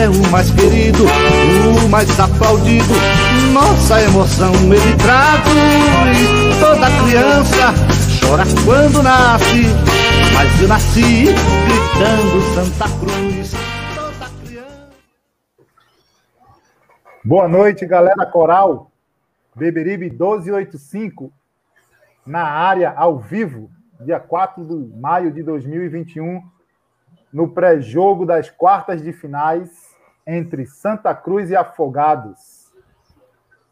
é o mais querido, o mais aplaudido. Nossa emoção ele traduz. Toda criança chora quando nasce, mas eu nasci gritando Santa Cruz. Toda criança. Boa noite, galera coral. Beberibe 1285 na área ao vivo, dia 4 de maio de 2021, no pré-jogo das quartas de finais entre Santa Cruz e Afogados.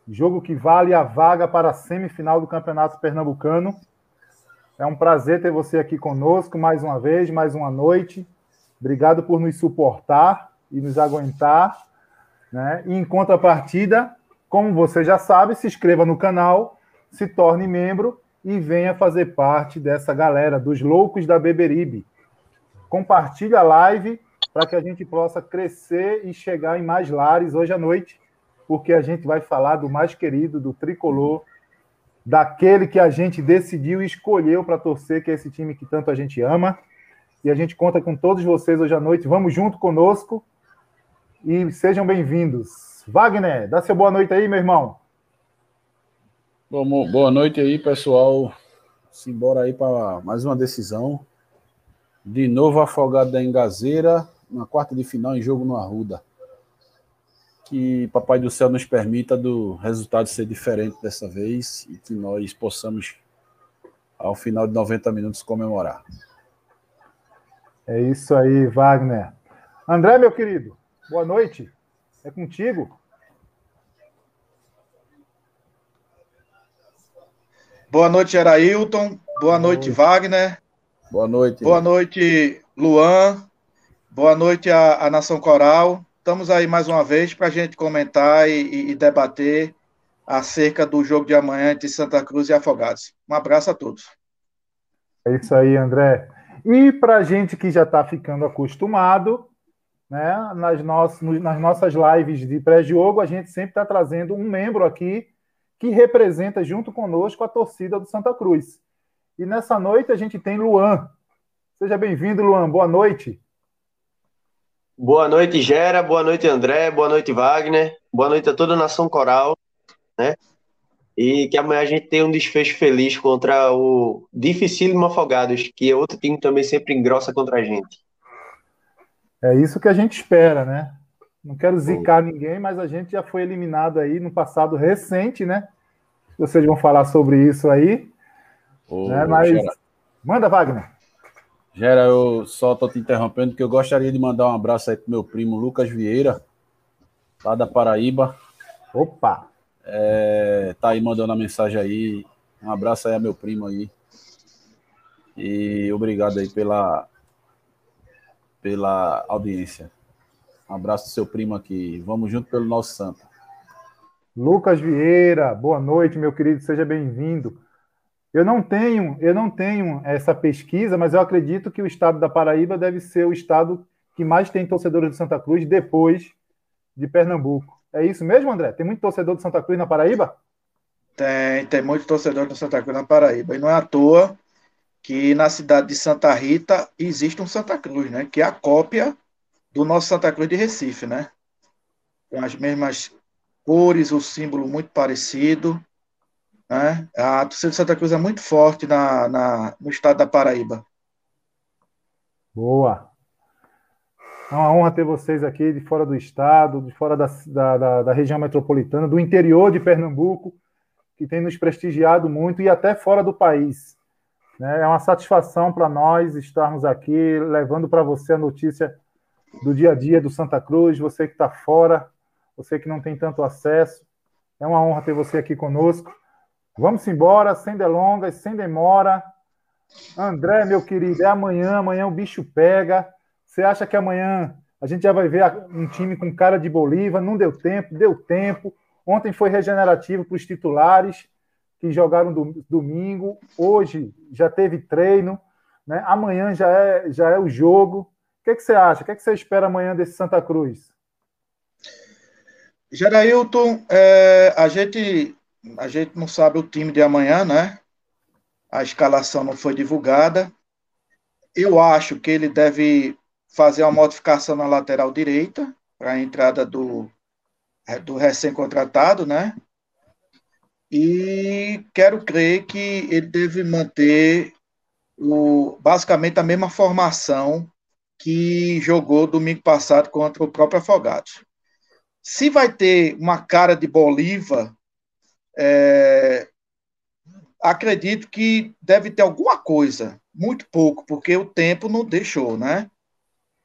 Jogo que vale a vaga para a semifinal do Campeonato Pernambucano. É um prazer ter você aqui conosco mais uma vez, mais uma noite. Obrigado por nos suportar e nos aguentar. Né? E em contrapartida, como você já sabe, se inscreva no canal, se torne membro e venha fazer parte dessa galera dos loucos da Beberibe. Compartilhe a live para que a gente possa crescer e chegar em mais lares hoje à noite, porque a gente vai falar do mais querido, do tricolor, daquele que a gente decidiu e escolheu para torcer, que é esse time que tanto a gente ama. E a gente conta com todos vocês hoje à noite. Vamos junto conosco e sejam bem-vindos. Wagner, dá seu boa noite aí, meu irmão. Bom, boa noite aí, pessoal. Simbora aí para mais uma decisão. De novo afogado da Engazeira, na quarta de final em jogo no Arruda. Que Papai do Céu nos permita do resultado ser diferente dessa vez e que nós possamos, ao final de 90 minutos, comemorar. É isso aí, Wagner. André, meu querido, boa noite. É contigo. Boa noite, Erailton. Boa noite, Wagner. Boa noite. Boa noite, Luan. Boa noite à, à Nação Coral. Estamos aí mais uma vez para a gente comentar e, e, debater acerca do jogo de amanhã entre Santa Cruz e Afogados. Um abraço a todos. É isso aí, André. E para a gente que já está ficando acostumado, né, nas, nas nossas lives de pré-jogo, a gente sempre está trazendo um membro aqui que representa junto conosco a torcida do Santa Cruz. E nessa noite a gente tem Luan. Seja bem-vindo, Luan. Boa noite. Boa noite, Gera. Boa noite, André. Boa noite, Wagner. Boa noite a toda a nação coral, né? E que amanhã a gente tenha um desfecho feliz contra o dificílimo Afogados, que é outro time que também sempre engrossa contra a gente. É isso que a gente espera, né? Não quero zicar ninguém, mas a gente já foi eliminado aí no passado recente, né? Vocês vão falar sobre isso aí. Ô, né? Mas Gera, manda, Wagner. Gera, eu só tô te interrompendo porque eu gostaria de mandar um abraço aí pro meu primo Lucas Vieira, lá da Paraíba. Opa! É, tá aí mandando a mensagem aí. Um abraço aí a meu primo aí. E obrigado aí pela, pela audiência. Um abraço do seu primo aqui. Vamos junto pelo nosso santo. Lucas Vieira, boa noite, meu querido, seja bem-vindo. Eu não tenho, eu não tenho essa pesquisa, mas eu acredito que o estado da Paraíba deve ser o estado que mais tem torcedores de Santa Cruz depois de Pernambuco. É isso mesmo, André? Tem muito torcedor de Santa Cruz na Paraíba? Tem, tem muito torcedor do Santa Cruz na Paraíba. E não é à toa que na cidade de Santa Rita existe um Santa Cruz, né? Que é a cópia do nosso Santa Cruz de Recife, né? Com as mesmas cores, o símbolo muito parecido. Né? A torcida de Santa Cruz é muito forte na, na, no estado da Paraíba. Boa. É uma honra ter vocês aqui de fora do estado, de fora da, da, da, região metropolitana, do interior de Pernambuco, que tem nos prestigiado muito e até fora do país. Né? É uma satisfação para nós estarmos aqui levando para você a notícia do dia a dia do Santa Cruz, você que está fora, você que não tem tanto acesso. É uma honra ter você aqui conosco. Vamos embora, sem delongas, sem demora. André, meu querido, é amanhã, amanhã o bicho pega. Você acha que amanhã a gente já vai ver um time com cara de Bolívar? Não deu tempo, deu tempo. Ontem foi regenerativo para os titulares que jogaram do, domingo. Hoje já teve treino. Né? Amanhã já é, já é o jogo. O que, é que você acha? O que, é que você espera amanhã desse Santa Cruz? Gerailton, é, a, gente, a gente não sabe o time de amanhã, né? A escalação não foi divulgada. Eu acho que ele deve fazer uma modificação na lateral direita para a entrada do, do recém-contratado, né? E quero crer que ele deve manter o, basicamente a mesma formação que jogou domingo passado contra o próprio Afogados. Se vai ter uma cara de Bolívar, é, acredito que deve ter alguma coisa, muito pouco, porque o tempo não deixou, né?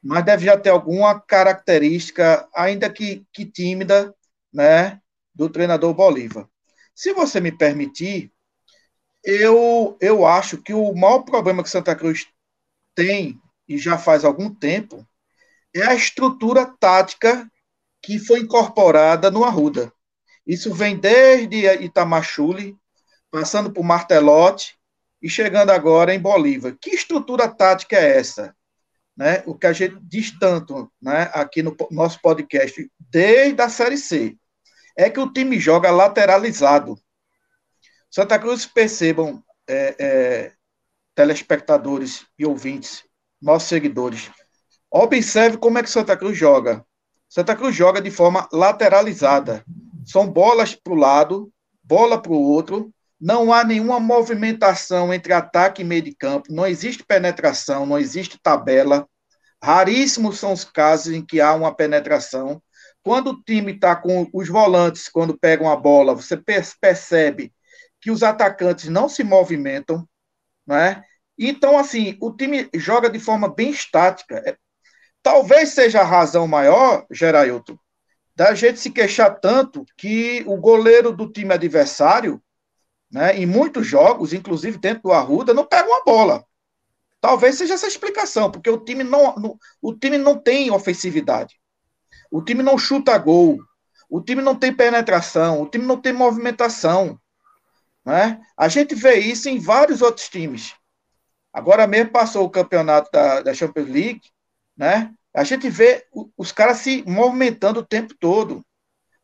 mas deve já ter alguma característica, ainda que, que tímida, né, do treinador Bolívar. Se você me permitir, eu, eu acho que o maior problema que Santa Cruz tem, e já faz algum tempo, é a estrutura tática que foi incorporada no Arruda. Isso vem desde Itamachule, passando por Martelotti e chegando agora em Bolívar. Que estrutura tática é essa? né, o que a gente diz tanto né, aqui no nosso podcast, desde a Série C, é que o time joga lateralizado. Santa Cruz, percebam, é, é, telespectadores e ouvintes, nossos seguidores, observe como é que Santa Cruz joga. Santa Cruz joga de forma lateralizada. São bolas para o lado, bola para o outro, não há nenhuma movimentação entre ataque e meio de campo, não existe penetração, não existe tabela. Raríssimos são os casos em que há uma penetração. Quando o time está com os volantes, quando pegam a bola, você percebe que os atacantes não se movimentam, né? Então, assim, o time joga de forma bem estática. É, talvez seja a razão maior, Gerailton, da gente se queixar tanto que o goleiro do time adversário né, em muitos jogos, inclusive dentro do Arruda, não pega uma bola. Talvez seja essa explicação, porque o time não, não, o time não tem ofensividade. O time não chuta gol. O time não tem penetração. O time não tem movimentação. Né? A gente vê isso em vários outros times. Agora mesmo passou o campeonato da, da Champions League, né? A gente vê os caras se movimentando o tempo todo.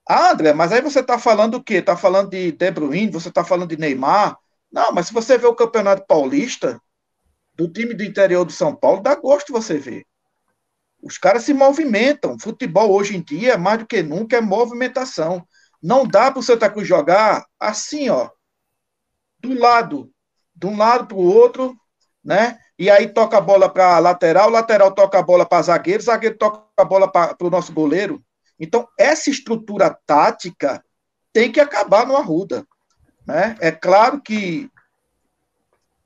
Ah, André, mas aí você está falando o quê? Está falando de De Bruyne, você está falando de Neymar? Não, mas se você vê o Campeonato Paulista, do time do interior de São Paulo, dá gosto você ver. Os caras se movimentam. Futebol hoje em dia, mais do que nunca, é movimentação. Não dá para o Santa Cruz jogar assim, ó, do lado, de um lado para o outro, né? E aí toca a bola para lateral, lateral toca a bola para zagueiro, zagueiro toca a bola para o nosso goleiro. Então, essa estrutura tática tem que acabar no Arruda. Né? É claro que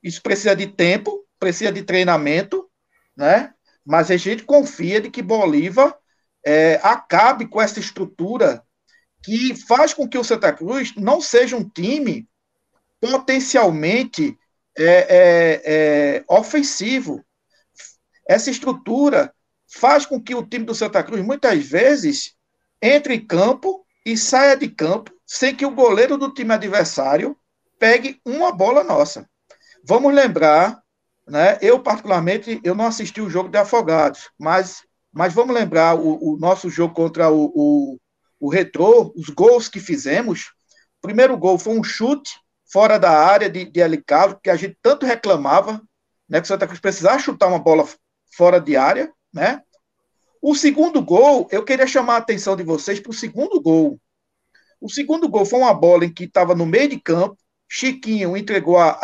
isso precisa de tempo, precisa de treinamento, né? mas a gente confia de que Bolívar é, acabe com essa estrutura que faz com que o Santa Cruz não seja um time potencialmente é, é, é ofensivo. Essa estrutura faz com que o time do Santa Cruz, muitas vezes, entre em campo e saia de campo sem que o goleiro do time adversário pegue uma bola nossa. Vamos lembrar, né? Eu particularmente eu não assisti o jogo de Afogados, mas mas vamos lembrar o, o nosso jogo contra o, o, o Retrô, os gols que fizemos. O primeiro gol foi um chute fora da área de, de Alicalo, que a gente tanto reclamava, né? Que o Santa Cruz precisava chutar uma bola fora de área, né? O segundo gol, eu queria chamar a atenção de vocês para o segundo gol. O segundo gol foi uma bola em que estava no meio de campo, Chiquinho entregou a,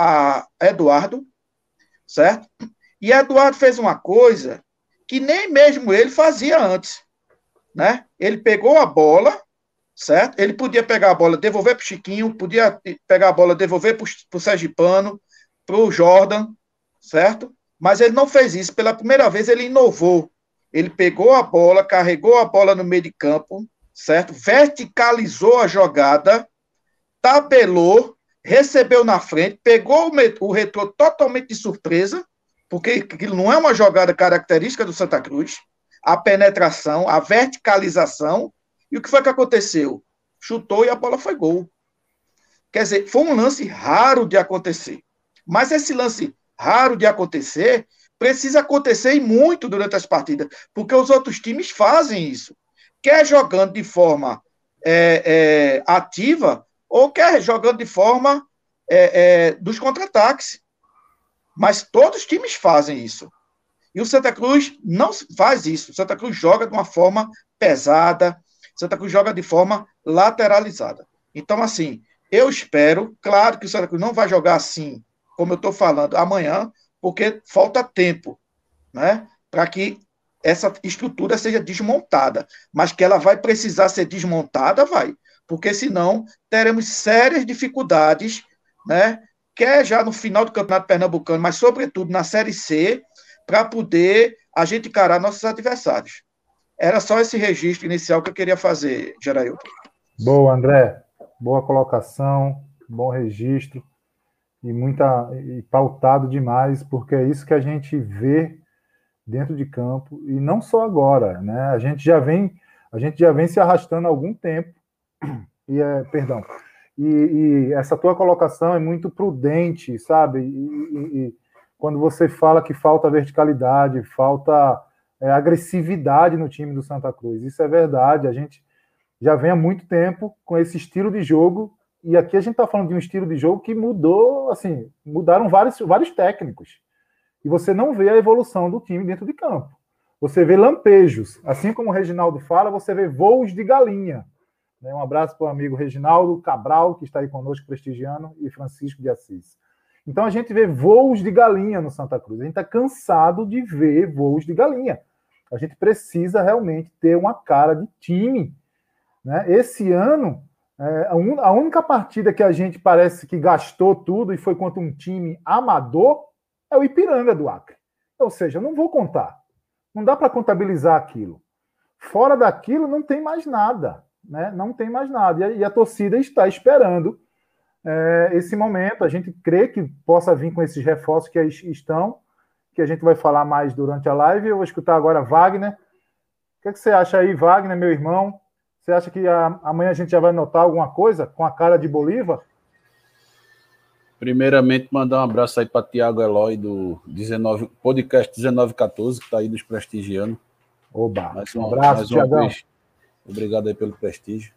a Eduardo, certo? E Eduardo fez uma coisa que nem mesmo ele fazia antes, né? Ele pegou a bola, certo? Ele podia pegar a bola, devolver para o Chiquinho, podia pegar a bola, devolver para o Sergipano, para o Jordan, certo? Mas ele não fez isso. Pela primeira vez, ele inovou. Ele pegou a bola, carregou a bola no meio de campo, certo? Verticalizou a jogada, tabelou, recebeu na frente, pegou o retrô totalmente de surpresa, porque aquilo não é uma jogada característica do Santa Cruz. A penetração, a verticalização. E o que foi que aconteceu? Chutou e a bola foi gol. Quer dizer, foi um lance raro de acontecer. Mas esse lance raro de acontecer precisa acontecer e muito durante as partidas, porque os outros times fazem isso. Quer jogando de forma é, é, ativa, ou quer jogando de forma é, é, dos contra-ataques. Mas todos os times fazem isso. E o Santa Cruz não faz isso. O Santa Cruz joga de uma forma pesada. Santa Cruz joga de forma lateralizada. Então, assim, eu espero, claro que o Santa Cruz não vai jogar assim, como eu estou falando, amanhã, porque falta tempo, né? Para que essa estrutura seja desmontada. Mas que ela vai precisar ser desmontada, vai. Porque senão teremos sérias dificuldades, né? Quer já no final do Campeonato Pernambucano, mas sobretudo na Série C, para poder a gente encarar nossos adversários. Era só esse registro inicial que eu queria fazer, Gerailton. Boa, André. Boa colocação, bom registro e muita e pautado demais, porque é isso que a gente vê dentro de campo e não só agora, né? A gente já vem a gente já vem se arrastando há algum tempo e é, perdão. E, e essa tua colocação é muito prudente, sabe? E, e, e quando você fala que falta verticalidade, falta é, agressividade no time do Santa Cruz, isso é verdade. A gente já vem há muito tempo com esse estilo de jogo e aqui a gente está falando de um estilo de jogo que mudou, assim, mudaram vários, vários técnicos. E você não vê a evolução do time dentro de campo. Você vê lampejos. Assim como o Reginaldo fala, você vê voos de galinha. Né? Um abraço para o amigo Reginaldo Cabral, que está aí conosco prestigiando, e Francisco de Assis. Então a gente vê voos de galinha no Santa Cruz. A gente está cansado de ver voos de galinha. A gente precisa realmente ter uma cara de time. Né? Esse ano, é, a, única partida que a gente parece que gastou tudo e foi contra um time amador é o Ipiranga do Acre. Ou seja, não vou contar. Não dá para contabilizar aquilo. Fora daquilo, não tem mais nada. Né? Não tem mais nada. E a, e a torcida está esperando é, esse momento. A gente crê que possa vir com esses reforços que estão, que a gente vai falar mais durante a live. Eu vou escutar agora Wagner. O que, é que você acha aí, Wagner, meu irmão? Você acha que a, amanhã a gente já vai notar alguma coisa com a cara de Bolívar? Primeiramente, mandar um abraço aí para Tiago Eloy do 19, podcast 1914, que está aí nos prestigiando. Oba, mais um abraço, Tiagão. Obrigado aí pelo prestígio.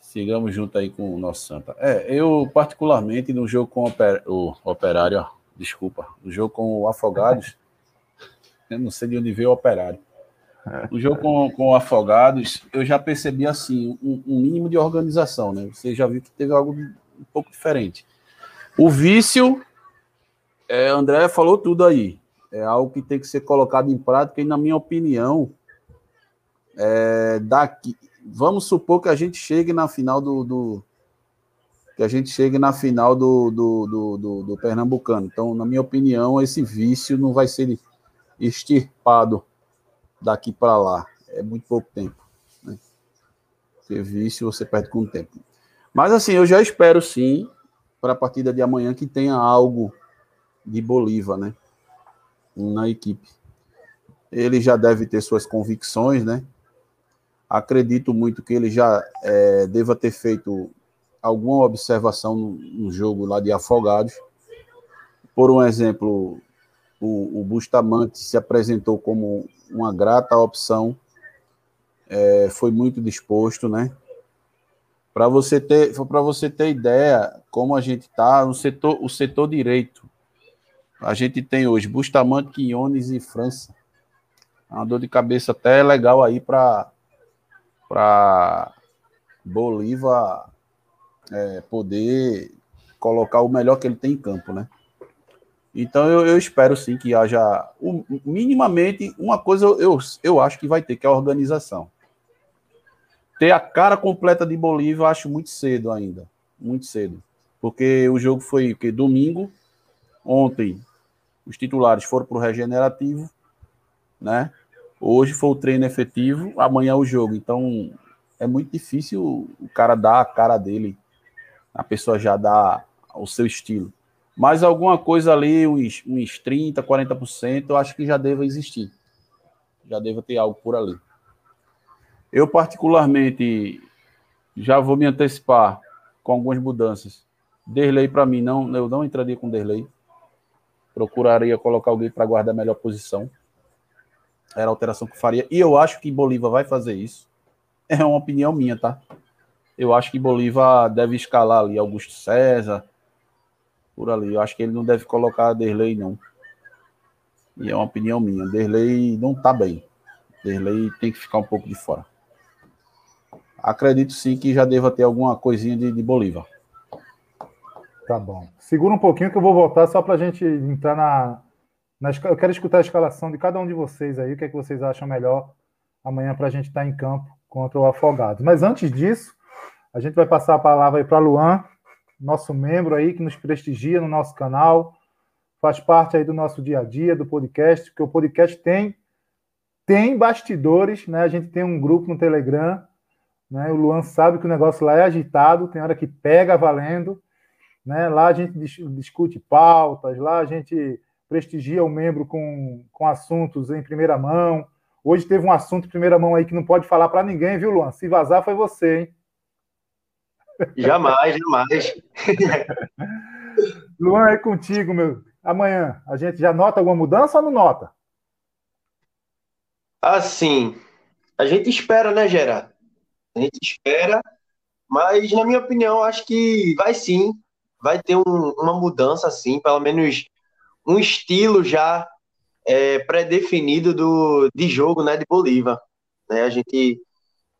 Sigamos junto aí com o nosso Santa. É, eu particularmente no jogo com o Operário, ó, desculpa, no jogo com o Afogados, eu não sei de onde veio o Operário. O jogo com, com Afogados, eu já percebi assim, um, um, mínimo de organização, né? Você já viu que teve algo um pouco diferente. O vício, é, André falou tudo aí. É algo que tem que ser colocado em prática, e na minha opinião, é, daqui, vamos supor que a gente chegue na final do, do que a gente chegue na final do, do, do, do, do Pernambucano. Então, na minha opinião, esse vício não vai ser extirpado daqui para lá. É muito pouco tempo. Né? Serviço você perde com o tempo. Mas assim, eu já espero sim, para a partida de amanhã, que tenha algo de Bolívar, né? Na equipe. Ele já deve ter suas convicções, né? Acredito muito que ele já é, deva ter feito alguma observação no, no, jogo lá de Afogados. Por um exemplo, o, o Bustamante se apresentou como uma grata opção, é, foi muito disposto, né? Para você ter, para você ter ideia, como a gente está no setor, o setor direito, a gente tem hoje Bustamante, Quinones e França. É uma dor de cabeça até legal aí para para Bolívar é, poder colocar o melhor que ele tem em campo, né? Então eu, eu espero sim que haja um, minimamente uma coisa eu, eu, acho que vai ter, que é a organização. Ter a cara completa de Bolívia eu acho muito cedo ainda. Muito cedo. Porque o jogo foi que domingo, ontem os titulares foram para o regenerativo, né? Hoje foi o treino efetivo, amanhã o jogo. Então é muito difícil o cara dar a cara dele, a pessoa já dá o seu estilo. Mas alguma coisa ali, uns, uns 30%, 40%, eu acho que já deva existir. Já deva ter algo por ali. Eu, particularmente, já vou me antecipar com algumas mudanças. Derlei, para mim, não, eu não entraria com Derlei. Procuraria colocar alguém para guardar a melhor posição. Era a alteração que faria. E eu acho que Bolívar vai fazer isso. É uma opinião minha, tá? Eu acho que Bolívar deve escalar ali Augusto César, por ali. Eu acho que ele não deve colocar Derlei, não. E é uma opinião minha. Derlei não tá bem. Derlei tem que ficar um pouco de fora. Acredito sim que já deva ter alguma coisinha de, de Bolívar. Tá bom. Segura um pouquinho que eu vou voltar só para a gente entrar na, na. Eu quero escutar a escalação de cada um de vocês aí, o que é que vocês acham melhor amanhã para a gente estar tá em campo contra o Afogados. Mas antes disso, a gente vai passar a palavra aí para Luan, nosso membro aí que nos prestigia no nosso canal, faz parte aí do nosso dia a dia, do podcast, porque o podcast tem tem bastidores, né? A gente tem um grupo no Telegram, né? O Luan sabe que o negócio lá é agitado, tem hora que pega valendo, né? Lá a gente discute pautas, lá a gente prestigia o membro com, com assuntos em primeira mão. Hoje teve um assunto em primeira mão aí que não pode falar para ninguém, viu, Luan? Se vazar foi você, hein? Jamais, jamais. Luan, é contigo, meu. Amanhã, a gente já nota alguma mudança ou não nota? Assim, a gente espera, né, Gerard? A gente espera, mas na minha opinião, acho que vai sim, vai ter um, uma mudança, assim, pelo menos um estilo já é, pré-definido do, de jogo, né, de Bolívar. Né? A gente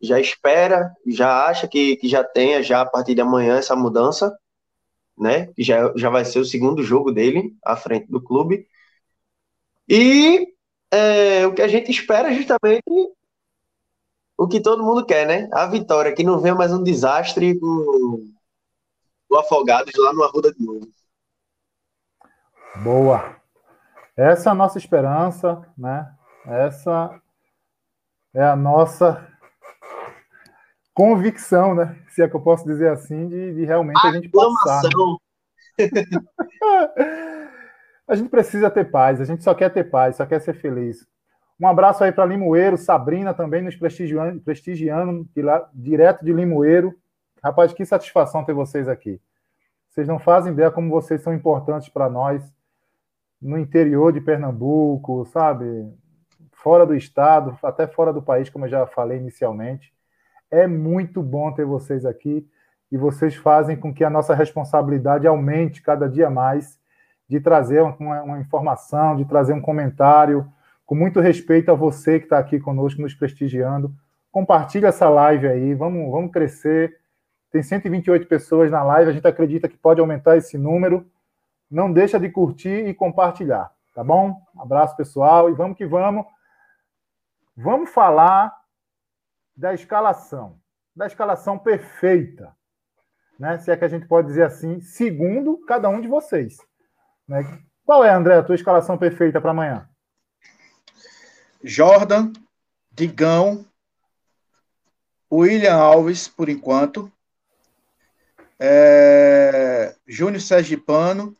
já espera, já acha que, que já tenha já a partir de amanhã essa mudança, né? Que já, já vai ser o segundo jogo dele à frente do clube. E é, o que a gente espera é justamente o que todo mundo quer, né? A vitória, que não venha mais um desastre com o Afogados lá no Arruda de novo. Boa. Essa é a nossa esperança, né? Essa é a nossa convicção, né? Se é que eu posso dizer assim, de, de realmente a gente passar. a gente precisa ter paz, a gente só quer ter paz, só quer ser feliz. Um abraço aí para Limoeiro, Sabrina também nos prestigiando, prestigiando de lá, direto de Limoeiro. Rapaz, que satisfação ter vocês aqui. Vocês não fazem ideia como vocês são importantes para nós no interior de Pernambuco, sabe? Fora do estado, até fora do país, como eu já falei inicialmente. É muito bom ter vocês aqui e vocês fazem com que a nossa responsabilidade aumente cada dia mais de trazer uma, uma informação, de trazer um comentário, com muito respeito a você que está aqui conosco, nos prestigiando. Compartilhe essa live aí, vamos, vamos crescer. Tem 128 pessoas na live, a gente acredita que pode aumentar esse número. Não deixa de curtir e compartilhar, tá bom? abraço, pessoal, e vamos que vamos. Vamos falar da escalação, da escalação perfeita, né? Se é que a gente pode dizer assim, segundo cada um de vocês. Né? Qual é, André, a tua escalação perfeita para amanhã? Jordan, Digão, William Alves, por enquanto, é, Júnior Sergipano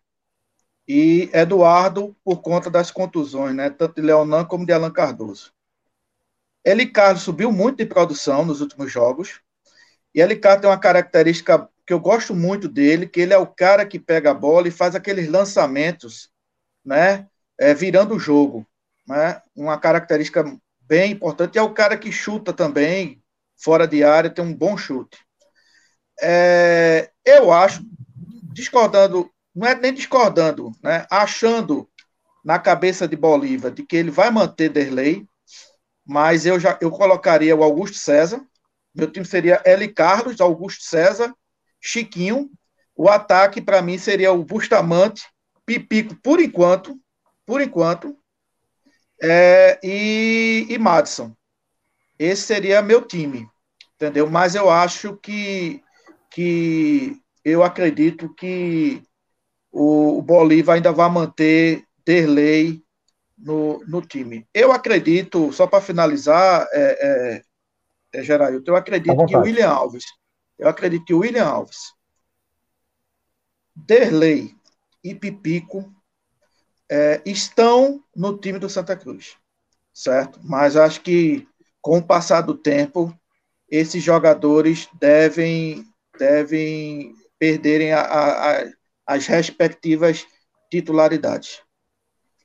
e Eduardo, por conta das contusões, né? Tanto de Leonan como de Alan Cardoso. Eli Carlos subiu muito de produção nos últimos jogos. E Eli Carlos tem uma característica que eu gosto muito dele, que ele é o cara que pega a bola e faz aqueles lançamentos, né? É, virando o jogo. Né? Uma característica bem importante. E é o cara que chuta também, fora de área, tem um bom chute. É, eu acho, discordando, não é nem discordando, né? Achando na cabeça de Bolívar de que ele vai manter Derlei, mas eu já eu colocaria o Augusto César. Meu time seria L. Carlos, Augusto César, Chiquinho, O ataque, para mim, seria o Bustamante, Pipico, por enquanto, por enquanto, é, e, e Madison. Esse seria meu time, entendeu? Mas eu acho que, que eu acredito que o, o Bolívar ainda vai manter Derlei no, no time. Eu acredito, só para finalizar, é, é, é, Geraldo, eu acredito que o William Alves, eu acredito que o William Alves, Derlei e Pipico é, estão no time do Santa Cruz, certo? Mas acho que com o passar do tempo, esses jogadores devem, devem perderem a, a, a, as respectivas titularidades.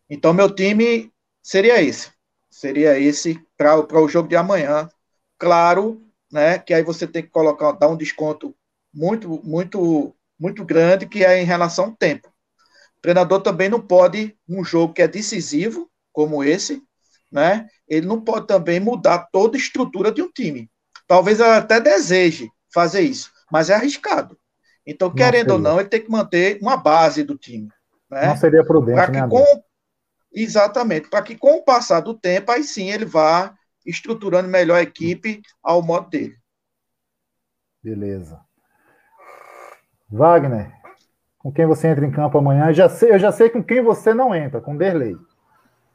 Então, meu time seria esse. Seria esse para o jogo de amanhã. Claro, né, que aí você tem que colocar, dar um desconto muito, muito, muito grande, que é em relação ao tempo. O treinador também não pode, um jogo que é decisivo, como esse, né, ele não pode também mudar toda a estrutura de um time. Talvez ele até deseje fazer isso, mas é arriscado. Então, querendo ou não, ele tem que manter uma base do time. Né? Não seria prudente, né, com, Exatamente, para que com o passar do tempo, aí sim ele vá estruturando melhor a equipe ao modo dele. Beleza. Wagner, com quem você entra em campo amanhã? Eu já sei, eu já sei com quem você não entra, com Derlei.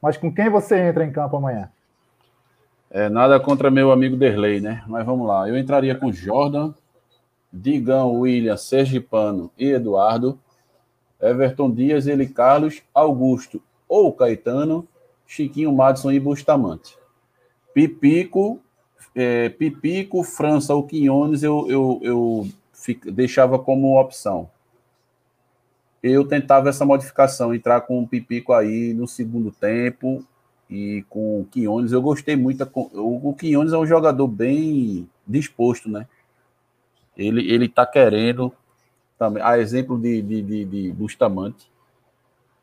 Mas com quem você entra em campo amanhã? É, nada contra meu amigo Derlei, né? Mas vamos lá. Eu entraria com Jordan, Digão, William, Sergipano e Eduardo, Everton Dias, ele Carlos, Augusto ou Caetano, Chiquinho Madison e Bustamante. Pipico, é, Pipico, França ou Quinones eu, eu, eu fico, deixava como opção. Eu tentava essa modificação, entrar com o Pipico aí no segundo tempo e com o Quinones. Eu gostei muito. O Quinones é um jogador bem disposto, né? Ele, ele tá querendo também. A exemplo de, de, de, de Bustamante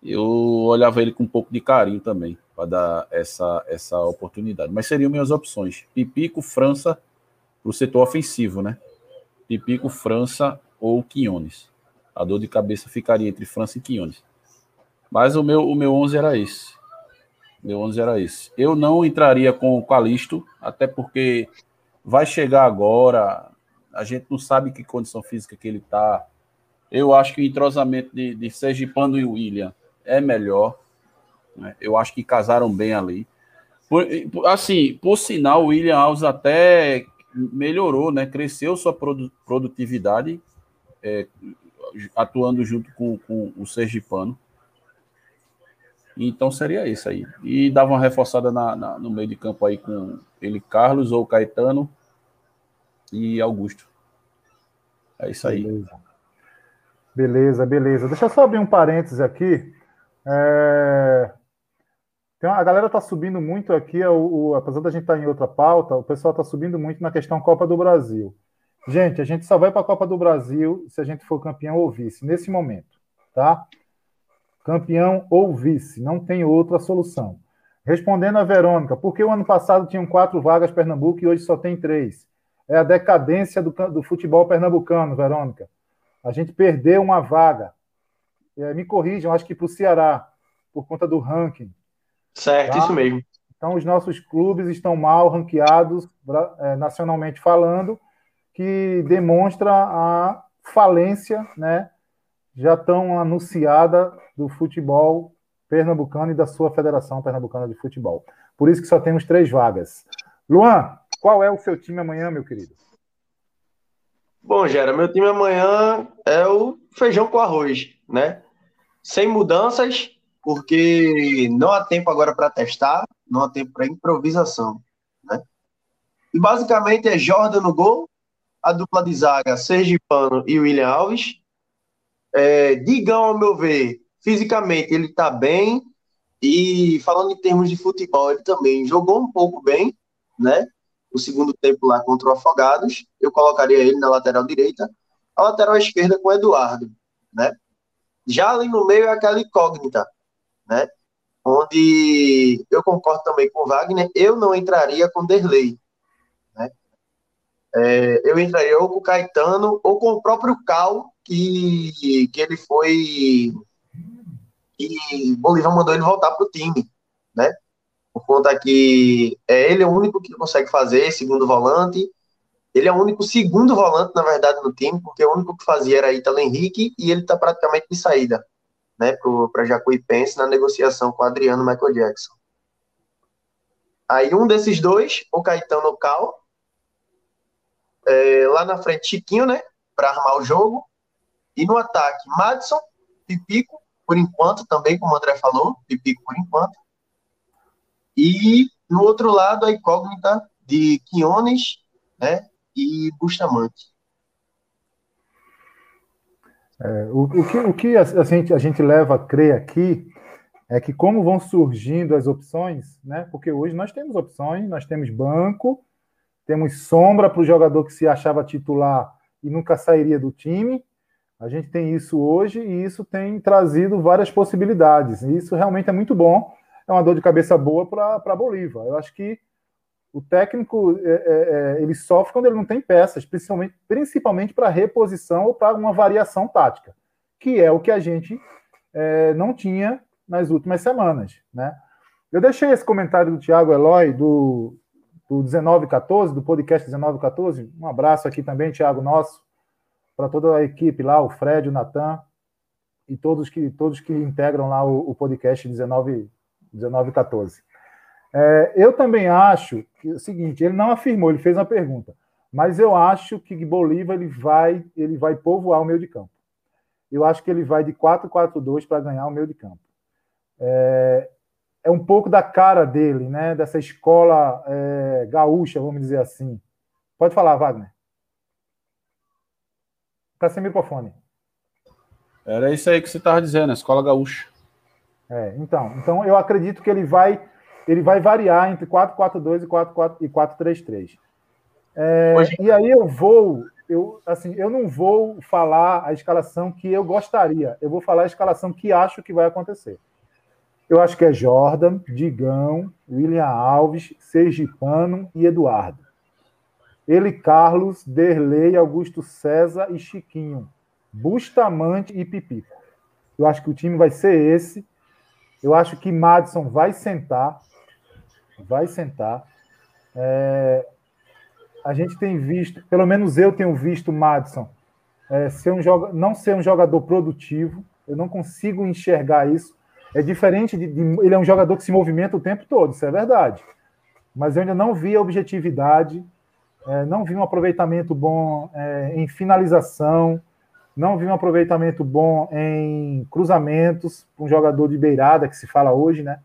eu olhava ele com um pouco de carinho também, para dar essa, essa oportunidade. Mas seriam minhas opções: Pipico, França, para o setor ofensivo, né? Pipico, França ou Quinones. A dor de cabeça ficaria entre França e Quinones. Mas o meu, o meu 11 era esse. Meu 11 era esse. Eu não entraria com o Calisto, até porque vai chegar agora, a gente não sabe que condição física que ele está. Eu acho que o entrosamento de, de Sergipano e William é melhor. Né? Eu acho que casaram bem ali. Por, assim, por sinal, o William Alves até melhorou, né? Cresceu sua produtividade é, atuando junto com, com o Sergipano. Então seria isso aí. E dava uma reforçada na, na, no meio de campo aí com ele, Carlos ou Caetano e Augusto. É isso aí. Beleza, beleza. beleza. Deixa eu só abrir um parênteses aqui. É... Uma, a galera está subindo muito aqui, o, o, apesar da gente estar tá em outra pauta, o pessoal está subindo muito na questão Copa do Brasil. Gente, a gente só vai para a Copa do Brasil se a gente for campeão ou vice, nesse momento, tá? Campeão ou vice, não tem outra solução. Respondendo a Verônica, por que o ano passado tinham quatro vagas Pernambuco e hoje só tem três? É a decadência do, do futebol pernambucano, Verônica. A gente perdeu uma vaga. É, me corrijam, acho que para o Ceará, por conta do ranking. Certo, tá? isso mesmo. Então, os nossos clubes estão mal ranqueados, é, nacionalmente falando, que demonstra a falência, né, já tão anunciada do futebol pernambucano e da sua Federação Pernambucana de Futebol. Por isso que só temos três vagas. Luan, qual é o seu time amanhã, meu querido? Bom, Gera, meu time amanhã é o feijão com arroz, né? Sem mudanças, porque não há tempo agora para testar, não há tempo para improvisação. Né? E basicamente é Jordan no gol, a dupla de zaga Sergipano e William Alves. É, Digão, ao meu ver, fisicamente ele está bem, e falando em termos de futebol, ele também jogou um pouco bem, né? O segundo tempo lá contra o Afogados, eu colocaria ele na lateral direita, a lateral esquerda com o Eduardo, né? Já ali no meio é aquela incógnita, né? Onde eu concordo também com o Wagner, eu não entraria com Derlei, né? É, eu entraria ou com o Caetano ou com o próprio Cal, que, que ele foi. que Bolívar mandou ele voltar para o time, né? Por conta que é, ele o único que consegue fazer, segundo volante. Ele é o único segundo volante, na verdade, no time, porque o único que fazia era Italo Henrique e ele está praticamente de saída, né, para Jacuipense na negociação com o Adriano Michael Jackson. Aí um desses dois, o Caetano Cal, é, lá na frente Chiquinho, né, para armar o jogo, e no ataque Madison, Pipico, por enquanto também, como o André falou, Pipico por enquanto, e no outro lado a incógnita de Quiones, né, e Bustamante. É, o, o, que, o que a, a, gente, a gente leva a crer aqui é que como vão surgindo as opções, né? Porque hoje nós temos opções, nós temos banco, temos sombra para o jogador que se achava titular e nunca sairia do time. A gente tem isso hoje e isso tem trazido várias possibilidades. E isso realmente é muito bom. É uma dor de cabeça boa para Bolívar. Eu acho que o técnico é, é, é, ele sofre quando ele não tem peças, principalmente, principalmente para reposição ou para uma variação tática, que é o que a gente é, não tinha nas últimas semanas. Né? Eu deixei esse comentário do Tiago Eloy, do, do 1914, do podcast 1914. Um abraço aqui também, Tiago, nosso, para toda a equipe lá, o Fred, o Natan e todos que, todos que integram lá o, o podcast 19, 1914. É, eu também acho que é o seguinte, ele não afirmou, ele fez uma pergunta, mas eu acho que Bolívar ele vai, ele vai povoar o meio de campo. Eu acho que ele vai de 4-4-2 para ganhar o meio de campo é, é um pouco da cara dele, né? Dessa escola é, gaúcha, vamos dizer assim. Pode falar, Wagner. Está sem microfone. Era isso aí que você estava dizendo, a escola gaúcha. É, então, então eu acredito que ele vai ele vai variar entre 4-4-2 e 4-3-3. É, e aí eu vou, eu assim, eu não vou falar a escalação que eu gostaria, eu vou falar a escalação que acho que vai acontecer. Eu acho que é Jordan, Digão, William Alves, Sergipano e Eduardo. Ele, Carlos, Derlei, Augusto César e Chiquinho. Bustamante e Pipico. Eu acho que o time vai ser esse. Eu acho que Madison vai sentar. Vai sentar. É... A gente tem visto, pelo menos eu tenho visto Madison é, ser um joga... não ser um jogador produtivo. Eu não consigo enxergar isso. É diferente de, de, Ele é um jogador que se movimenta o tempo todo, isso é verdade. Mas eu ainda não vi a objetividade, é, não vi um aproveitamento bom é, em finalização, não vi um aproveitamento bom em cruzamentos, um jogador de beirada que se fala hoje, né?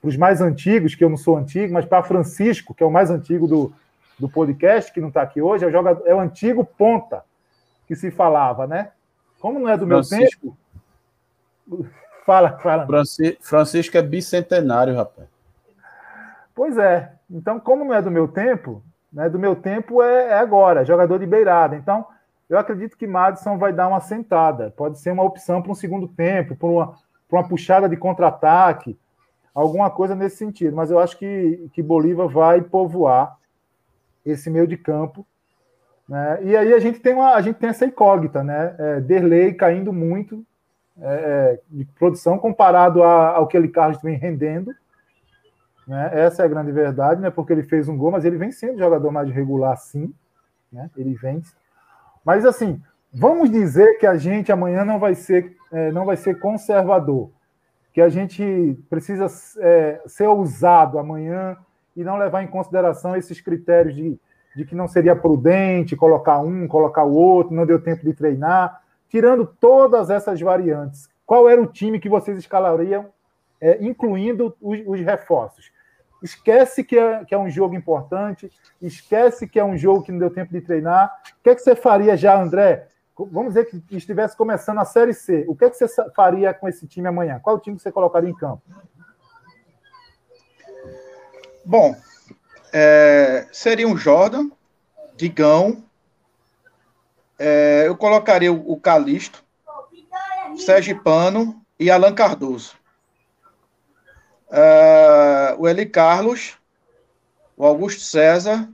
Para os mais antigos, que eu não sou antigo, mas para Francisco, que é o mais antigo do, do podcast, que não está aqui hoje, é o, jogador, é o antigo ponta que se falava, né? Como não é do Francisco. meu tempo. Fala, fala. Francisco é bicentenário, rapaz. Pois é. Então, como não é do meu tempo, né, do meu tempo é, é agora, jogador de beirada. Então, eu acredito que Madison vai dar uma sentada. Pode ser uma opção para um segundo tempo, para uma, uma puxada de contra-ataque, alguma coisa nesse sentido. Mas eu acho que, que Bolívar vai povoar esse meio de campo. Né? E aí a gente tem, uma, a gente tem essa incógnita, né? É, Derlei caindo muito, é, é, de produção comparado a, ao que ele Carlos vem rendendo. Né? Essa é a grande verdade, né? porque ele fez um gol, mas ele vem sendo jogador mais regular, sim. Né? Ele vem. Mas assim, vamos dizer que a gente amanhã não vai ser, é, não vai ser conservador, que a gente precisa é, ser ousado amanhã e não levar em consideração esses critérios de, de que não seria prudente colocar um, colocar o outro, não deu tempo de treinar tirando todas essas variantes, qual era o time que vocês escalariam, é, incluindo os, os, reforços? Esquece que é, que é, um jogo importante, esquece que é um jogo que não deu tempo de treinar. O que, é que você faria já, André? Vamos dizer que estivesse começando a Série C. O que, é que você faria com esse time amanhã? Qual time você colocaria em campo? Bom, é, seria um Jordan, Digão, é, eu colocaria o, o Calixto, Sérgio Pano e Alan Cardoso. É, o Eli Carlos, o Augusto César,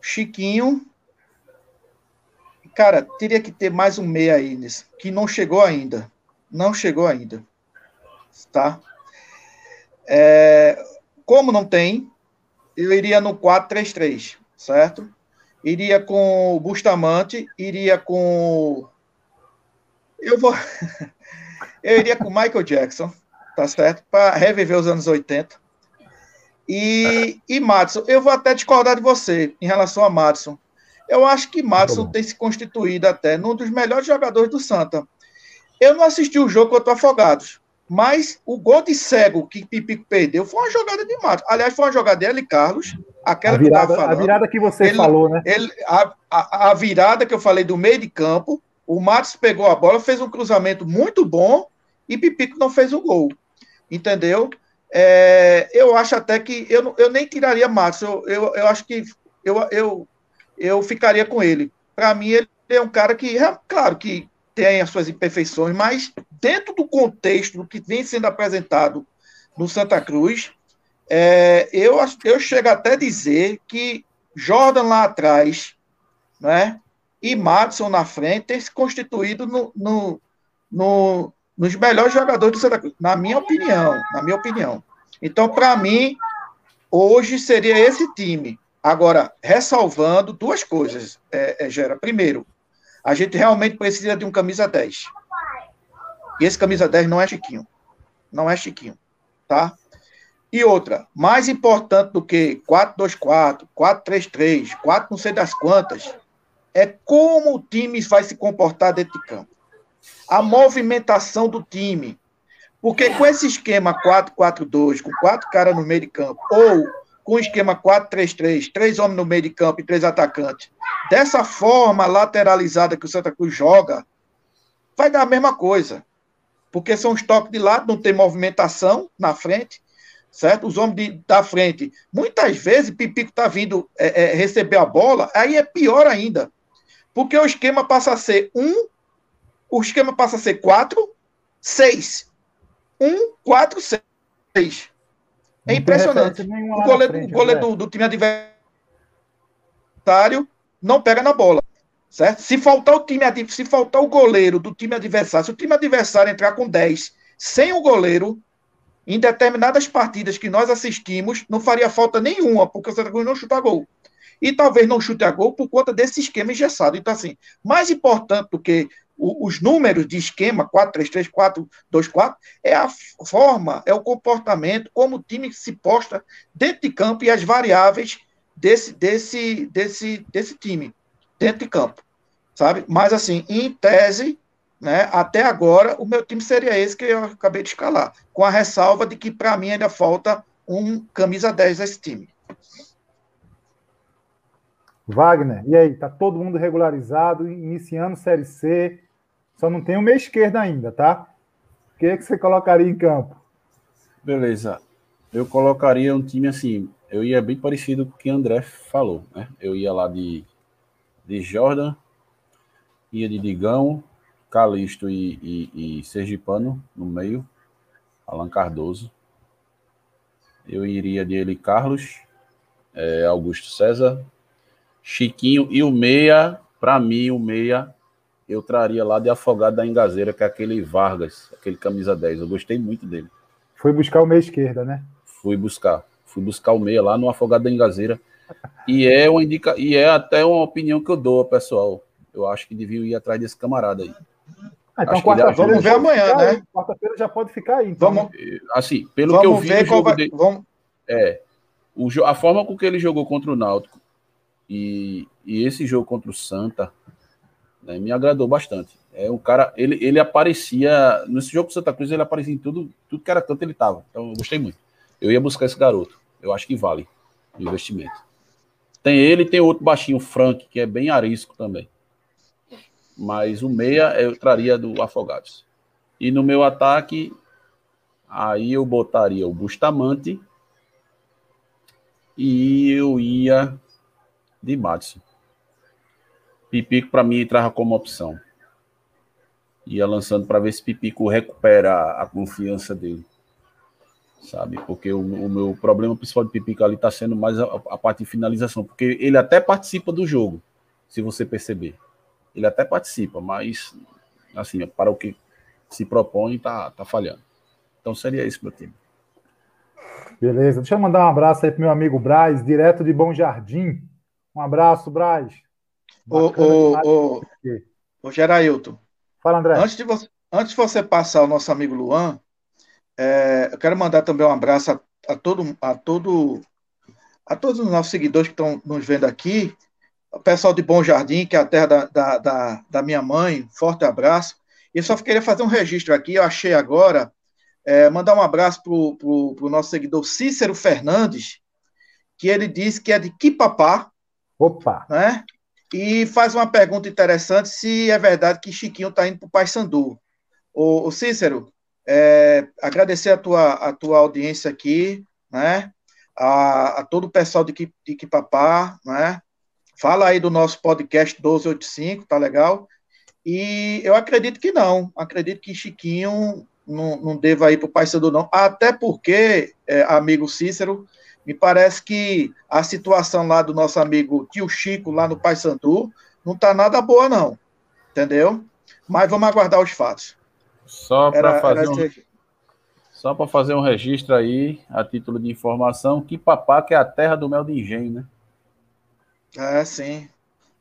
Chiquinho, cara, teria que ter mais um meia aí nesse, que não chegou ainda. Não chegou ainda. Tá? É, como não tem, eu iria no 4-3-3, certo? Iria com o Bustamante, iria com. Eu vou. eu iria com o Michael Jackson, tá certo? Para reviver os anos 80. E, e Madison, eu vou até discordar de você em relação a Madison. Eu acho que Madison tem se constituído até num dos melhores jogadores do Santa. Eu não assisti o jogo contra o Afogados, mas o gol de cego que Pipico perdeu foi uma jogada de Madison. Aliás, foi uma jogada de L. Carlos, aquela a virada, que falando. A virada que você ele, falou, né? Ele, a, a, a, virada que eu falei do meio de campo, o Matos pegou a bola, fez um cruzamento muito bom e Pipico não fez o gol. Entendeu? É, eu acho até que eu, eu nem tiraria Matos. Eu, eu, eu acho que eu, eu, eu ficaria com ele. Para mim, ele é um cara que, claro, que tem as suas imperfeições, mas dentro do contexto do que vem sendo apresentado no Santa Cruz, é, eu, eu chego até a dizer que Jordan lá atrás, né, e Madison na frente tem se constituído no, no, no, nos melhores jogadores do Santa Cruz, na minha opinião, na minha opinião. Então, para mim, hoje seria esse time. Agora, ressalvando duas coisas, é, é, Gera. Primeiro, a gente realmente precisa de um camisa 10. E esse camisa 10 não é Chiquinho. Não é Chiquinho, tá? E outra, mais importante do que 4-2-4, 4-3-3, 4 não sei das quantas, é como o time vai se comportar dentro de campo. A movimentação do time. Porque com esse esquema 4-4-2, com quatro caras no meio de campo, ou com esquema 4-3-3, três homens no meio de campo e três atacantes, dessa forma lateralizada que o Santa Cruz joga, vai dar a mesma coisa. Porque são os toques de lado, não tem movimentação na frente, certo? Os homens de, da frente, muitas vezes Pipico está vindo é, é, receber a bola, aí é pior ainda. Porque o esquema passa a ser um, o esquema passa a ser quatro, seis. Um, quatro, seis. É impressionante. O goleiro, frente, o goleiro do, do, time adversário não pega na bola. Certo? Se faltar o time, se faltar o goleiro do time adversário, se o time adversário entrar com 10 sem o goleiro, em determinadas partidas que nós assistimos, não faria falta nenhuma, porque o Santa Cruz não chuta gol. E talvez não chute a gol por conta desse esquema engessado. Então, assim, mais importante do que os números de esquema 4-3-3, 4-2-4, é a forma, é o comportamento, como o time se posta dentro de campo e as variáveis desse, desse, desse, desse time dentro de campo, sabe? Mas, assim, em tese, né, até agora, o meu time seria esse que eu acabei de escalar, com a ressalva de que, para mim, ainda falta um camisa 10 desse time. Wagner, e aí? Tá todo mundo regularizado, iniciando Série C, só não tem o meio esquerdo ainda, tá? O que, é que você colocaria em campo? Beleza. Eu colocaria um time assim, eu ia bem parecido com o que André falou, né? Eu ia lá de, de Jordan, ia de Digão, Calixto e, e, e Sergipano no meio, Alan Cardoso. Eu iria de ele Carlos, é, Augusto César, Chiquinho e o meia, para mim, o meia eu traria lá de Afogado da Engazeira, que é aquele Vargas, aquele camisa 10. Eu gostei muito dele. Foi buscar o meia esquerda, né? Fui buscar. Fui buscar o meia lá no Afogado da Engazeira. E é uma indica... e é até uma opinião que eu dou, pessoal. Eu acho que devia ir atrás desse camarada aí. Ah, então quarta-feira vamos ver amanhã, né? Quarta-feira já pode ficar aí. Então. Vamos, assim, pelo vamos que eu vi ver jogo vai... vamos... é o, a forma com que ele jogou contra o Náutico e, e esse jogo contra o Santa né, me agradou bastante. É um cara, ele, ele aparecia nesse jogo com Santa Cruz, ele aparecia em tudo, tudo que era tanto ele tava. Então eu gostei muito. Eu ia buscar esse garoto. Eu acho que vale o investimento. Tem ele, tem outro baixinho, Frank, que é bem arisco também. Mas o meia eu traria do Afogados. E no meu ataque, aí eu botaria o Bustamante e eu ia de Madison. Pipico, para mim, entrava como opção. Ia lançando para ver se Pipico recupera a confiança dele. Sabe? Porque o, o meu problema principal de Pipico ali está sendo mais a, a, parte de finalização. Porque ele até participa do jogo, se você perceber. ele até participa, mas assim, para o que se propõe, tá, tá falhando. Então seria isso meu time. Beleza, deixa eu mandar um abraço aí pro meu amigo Braz, direto de Bom Jardim. Um abraço, Braz. Ô, ô, ô, Gerailton. Fala, André. Antes de você, antes de você passar o nosso amigo Luan, é, eu quero mandar também um abraço a, a, todo, a, todo, a todos os nossos seguidores que estão nos vendo aqui. O pessoal de Bom Jardim, que é a terra da, da, da, da minha mãe, forte abraço. E só queria fazer um registro aqui, eu achei agora, é, mandar um abraço para o nosso seguidor Cícero Fernandes, que ele diz que é de Quipapá. Opa! Né? E faz uma pergunta interessante se é verdade que Chiquinho está indo para o Paysandu. O Cícero, é, agradecer a tua, a tua audiência aqui, né? A, a todo o pessoal de, de Quipapá, né? Fala aí do nosso podcast 1285, tá legal? E eu acredito que não. Acredito que Chiquinho não, não deva ir para o Paysandu, não. Até porque, é, amigo Cícero, me parece que a situação lá do nosso amigo tio Chico, lá no Paysandu, não está nada boa, não. Entendeu? Mas vamos aguardar os fatos. Só para fazer um, só fazer um registro aí, a título de informação, que que é a terra do mel de engenho, né? É, sim.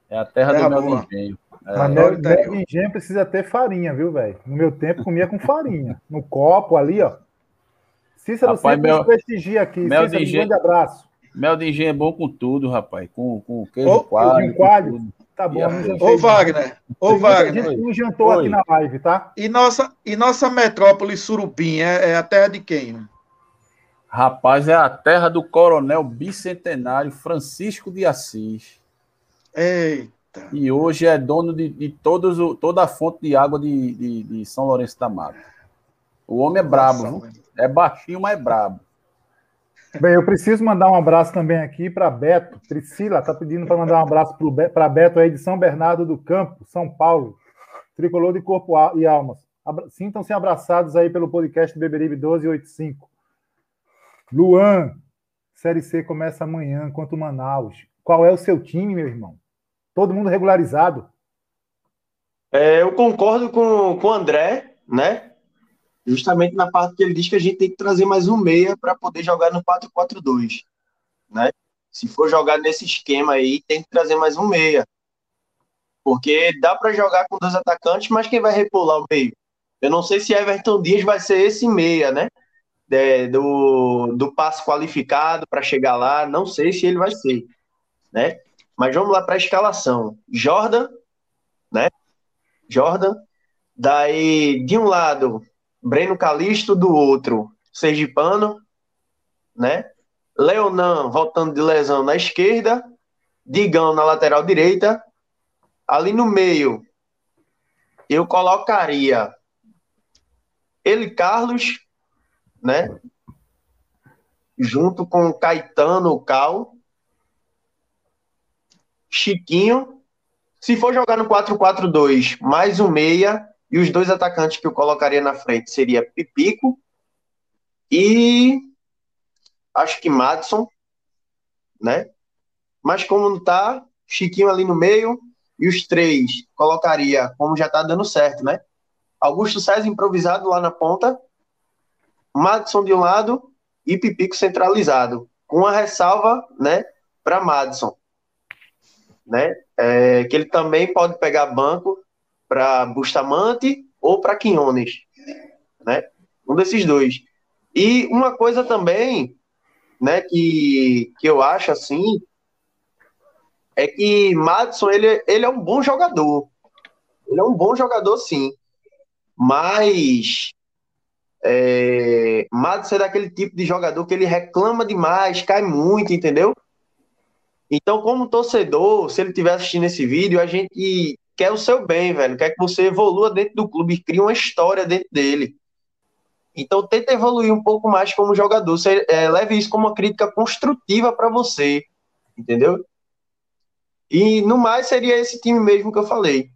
É a terra, terra do mel boa. de engenho. É. Mas mel, mel de engenho precisa ter farinha, viu, velho? No meu tempo comia com farinha. No copo ali, ó. Cícero rapaz, sempre mel, prestigia aqui. Mel Cícero, de engenho, um grande abraço. Mel de engenho é bom com tudo, rapaz. Com, com queijo oh, coalho. coalho. Tá bom, Ô, Wagner, ô, Wagner. A gente não jantou Oi. aqui na live, tá? E nossa, e nossa metrópole Surubim é, é a terra de quem? Rapaz, é a terra do coronel bicentenário Francisco de Assis. Eita. E hoje é dono de, de todos, toda a fonte de água de, de, de São Lourenço da Mata. O homem é brabo, nossa, é baixinho, mas é brabo. Bem, eu preciso mandar um abraço também aqui para Beto. Priscila está pedindo para mandar um abraço para Beto aí de São Bernardo do Campo, São Paulo. Tricolor de corpo e almas. Sintam-se abraçados aí pelo podcast Beberibe 1285. Luan, Série C começa amanhã contra o Manaus. Qual é o seu time, meu irmão? Todo mundo regularizado? É, eu concordo com, com o André, né? Justamente na parte que ele diz que a gente tem que trazer mais um meia para poder jogar no 4-4-2, né? Se for jogar nesse esquema aí, tem que trazer mais um meia. Porque dá para jogar com dois atacantes, mas quem vai lá o meio? Eu não sei se Everton Dias vai ser esse meia, né? De, do, do passe qualificado para chegar lá, não sei se ele vai ser, né? Mas vamos lá para a escalação. Jordan, né? Jordan. Daí, de um lado, Breno Calisto do outro, Sergipano, né? Leonan voltando de lesão na esquerda, Digão na lateral direita. Ali no meio, eu colocaria ele Carlos, né? Junto com Caetano, Cal, Chiquinho. Se for jogar no 4-4-2, mais um meia, e os dois atacantes que eu colocaria na frente seria Pipico e acho que Madison, né? Mas como não tá, Chiquinho ali no meio e os três colocaria, como já tá dando certo, né? Augusto César improvisado lá na ponta, Madison de um lado e Pipico centralizado, com a ressalva, né, para Madison, né? É, que ele também pode pegar banco para Bustamante ou para Quinones, né? Um desses dois. E uma coisa também, né, que, que eu acho assim, é que Madison, ele, ele é um bom jogador. Ele é um bom jogador, sim. Mas é, Madison é daquele tipo de jogador que ele reclama demais, cai muito, entendeu? Então, como torcedor, se ele estiver assistindo esse vídeo, a gente quer o seu bem, velho, quer que você evolua dentro do clube, crie uma história dentro dele. Então tenta evoluir um pouco mais como jogador, você, é, leve isso como uma crítica construtiva para você, entendeu? E no mais seria esse time mesmo que eu falei,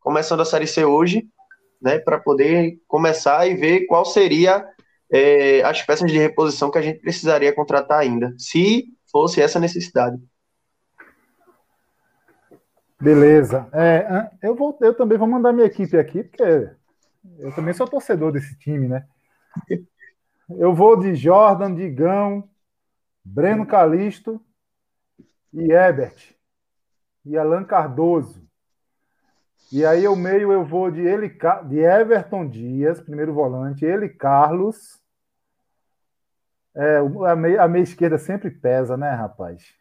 começando a série C hoje, né, para poder começar e ver qual seria é, as peças de reposição que a gente precisaria contratar ainda, se fosse essa necessidade. Beleza. É, eu, vou, eu também vou mandar minha equipe aqui, porque eu também sou torcedor desse time, né? Eu vou de Jordan, Digão, Breno Calisto e Ebert. E Alan Cardoso. E aí o meio eu vou de ele de Everton Dias, primeiro volante, ele Carlos. É, a, a meia esquerda sempre pesa, né, rapaz?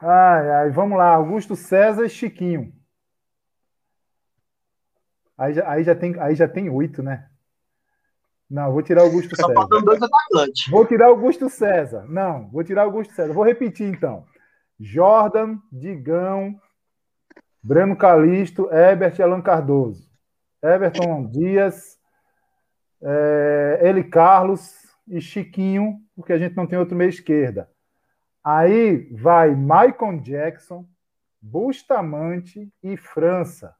Ai, ai, vamos lá, Augusto César e Chiquinho. Aí já, aí já, tem, aí já tem oito, né? Não, vou tirar Augusto Só César. dois atacantes. Vou tirar Augusto César. Não, vou tirar Augusto César. Vou repetir então. Jordan, Digão, Breno Calisto, Ebert e Alan Cardoso. Everton Dias, é, Eli Carlos e Chiquinho, porque a gente não tem outro meio esquerda. Aí vai Michael Jackson, Bustamante e França.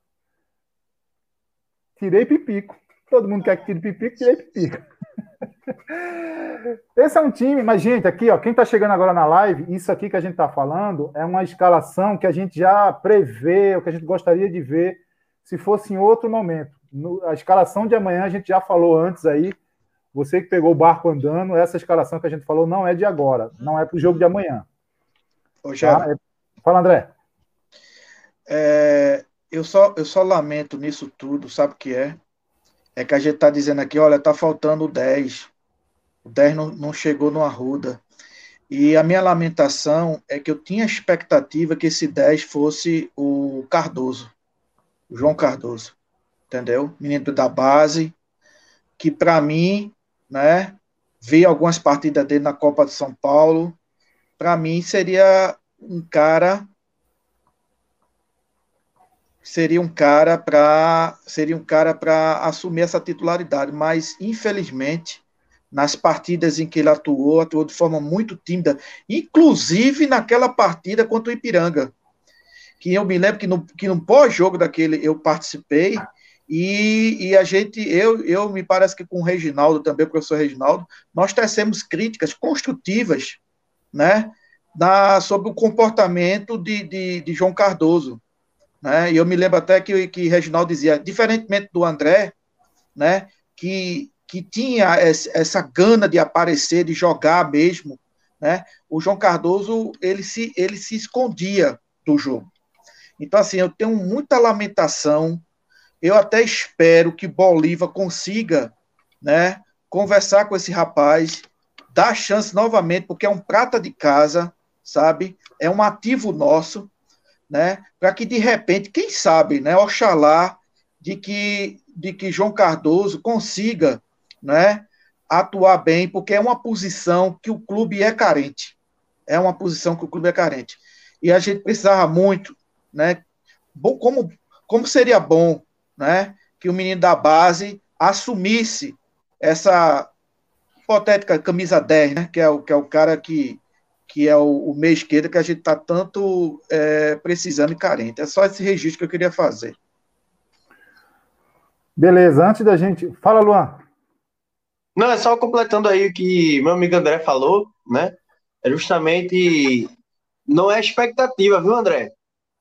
Tirei Pipico. Todo mundo quer que tire Pipico, tirei Pipico. Esse é um time, mas, gente, aqui, ó, quem está chegando agora na live, isso aqui que a gente está falando é uma escalação que a gente já prevê, o que a gente gostaria de ver se fosse em outro momento. No, a escalação de amanhã a gente já falou antes aí. Você que pegou o barco andando, essa escalação que a gente falou não é de agora, não é para o jogo de amanhã. Ô, tá? É, fala, André. É, eu, só, eu só lamento nisso tudo, sabe o que é? É que a gente está dizendo aqui, olha, tá faltando 10. O 10 não, não chegou no Arruda. E a minha lamentação é que eu tinha expectativa que esse 10 fosse o Cardoso, o João Cardoso, entendeu? Menino da base, que para mim, né, vi algumas partidas dele na Copa de São Paulo, para mim seria um cara seria um cara para seria um cara para assumir essa titularidade, mas infelizmente nas partidas em que ele atuou, atuou de forma muito tímida, inclusive naquela partida contra o Ipiranga, que eu me lembro que no, que no pós-jogo daquele eu participei, e, e, a gente, eu, eu me parece que com o Reginaldo também, o professor Reginaldo, nós tecemos críticas construtivas, né, na, sobre o comportamento de, de, de João Cardoso, né, e eu me lembro até que, que Reginaldo dizia, diferentemente do André, né, que que tinha essa gana de aparecer, de jogar mesmo, né? O João Cardoso ele se ele se escondia do jogo. Então assim, eu tenho muita lamentação. Eu até espero que Bolívar consiga, né, conversar com esse rapaz, dar chance novamente, porque é um prata de casa, sabe? É um ativo nosso, né? Para que de repente, quem sabe, né, oxalá de que de que João Cardoso consiga né, atuar bem, porque é uma posição que o clube é carente. É uma posição que o clube é carente. E a gente precisava muito, né? Como, como seria bom, né, que o menino da base assumisse essa hipotética camisa 10, né, que é o, que é o cara que, que é o, o meio esquerda que a gente está tanto é, precisando e carente. É só esse registro que eu queria fazer. Beleza, antes da gente. Fala, Luan. Não, é só completando aí o que meu amigo André falou, né? É justamente. Não é expectativa, viu, André?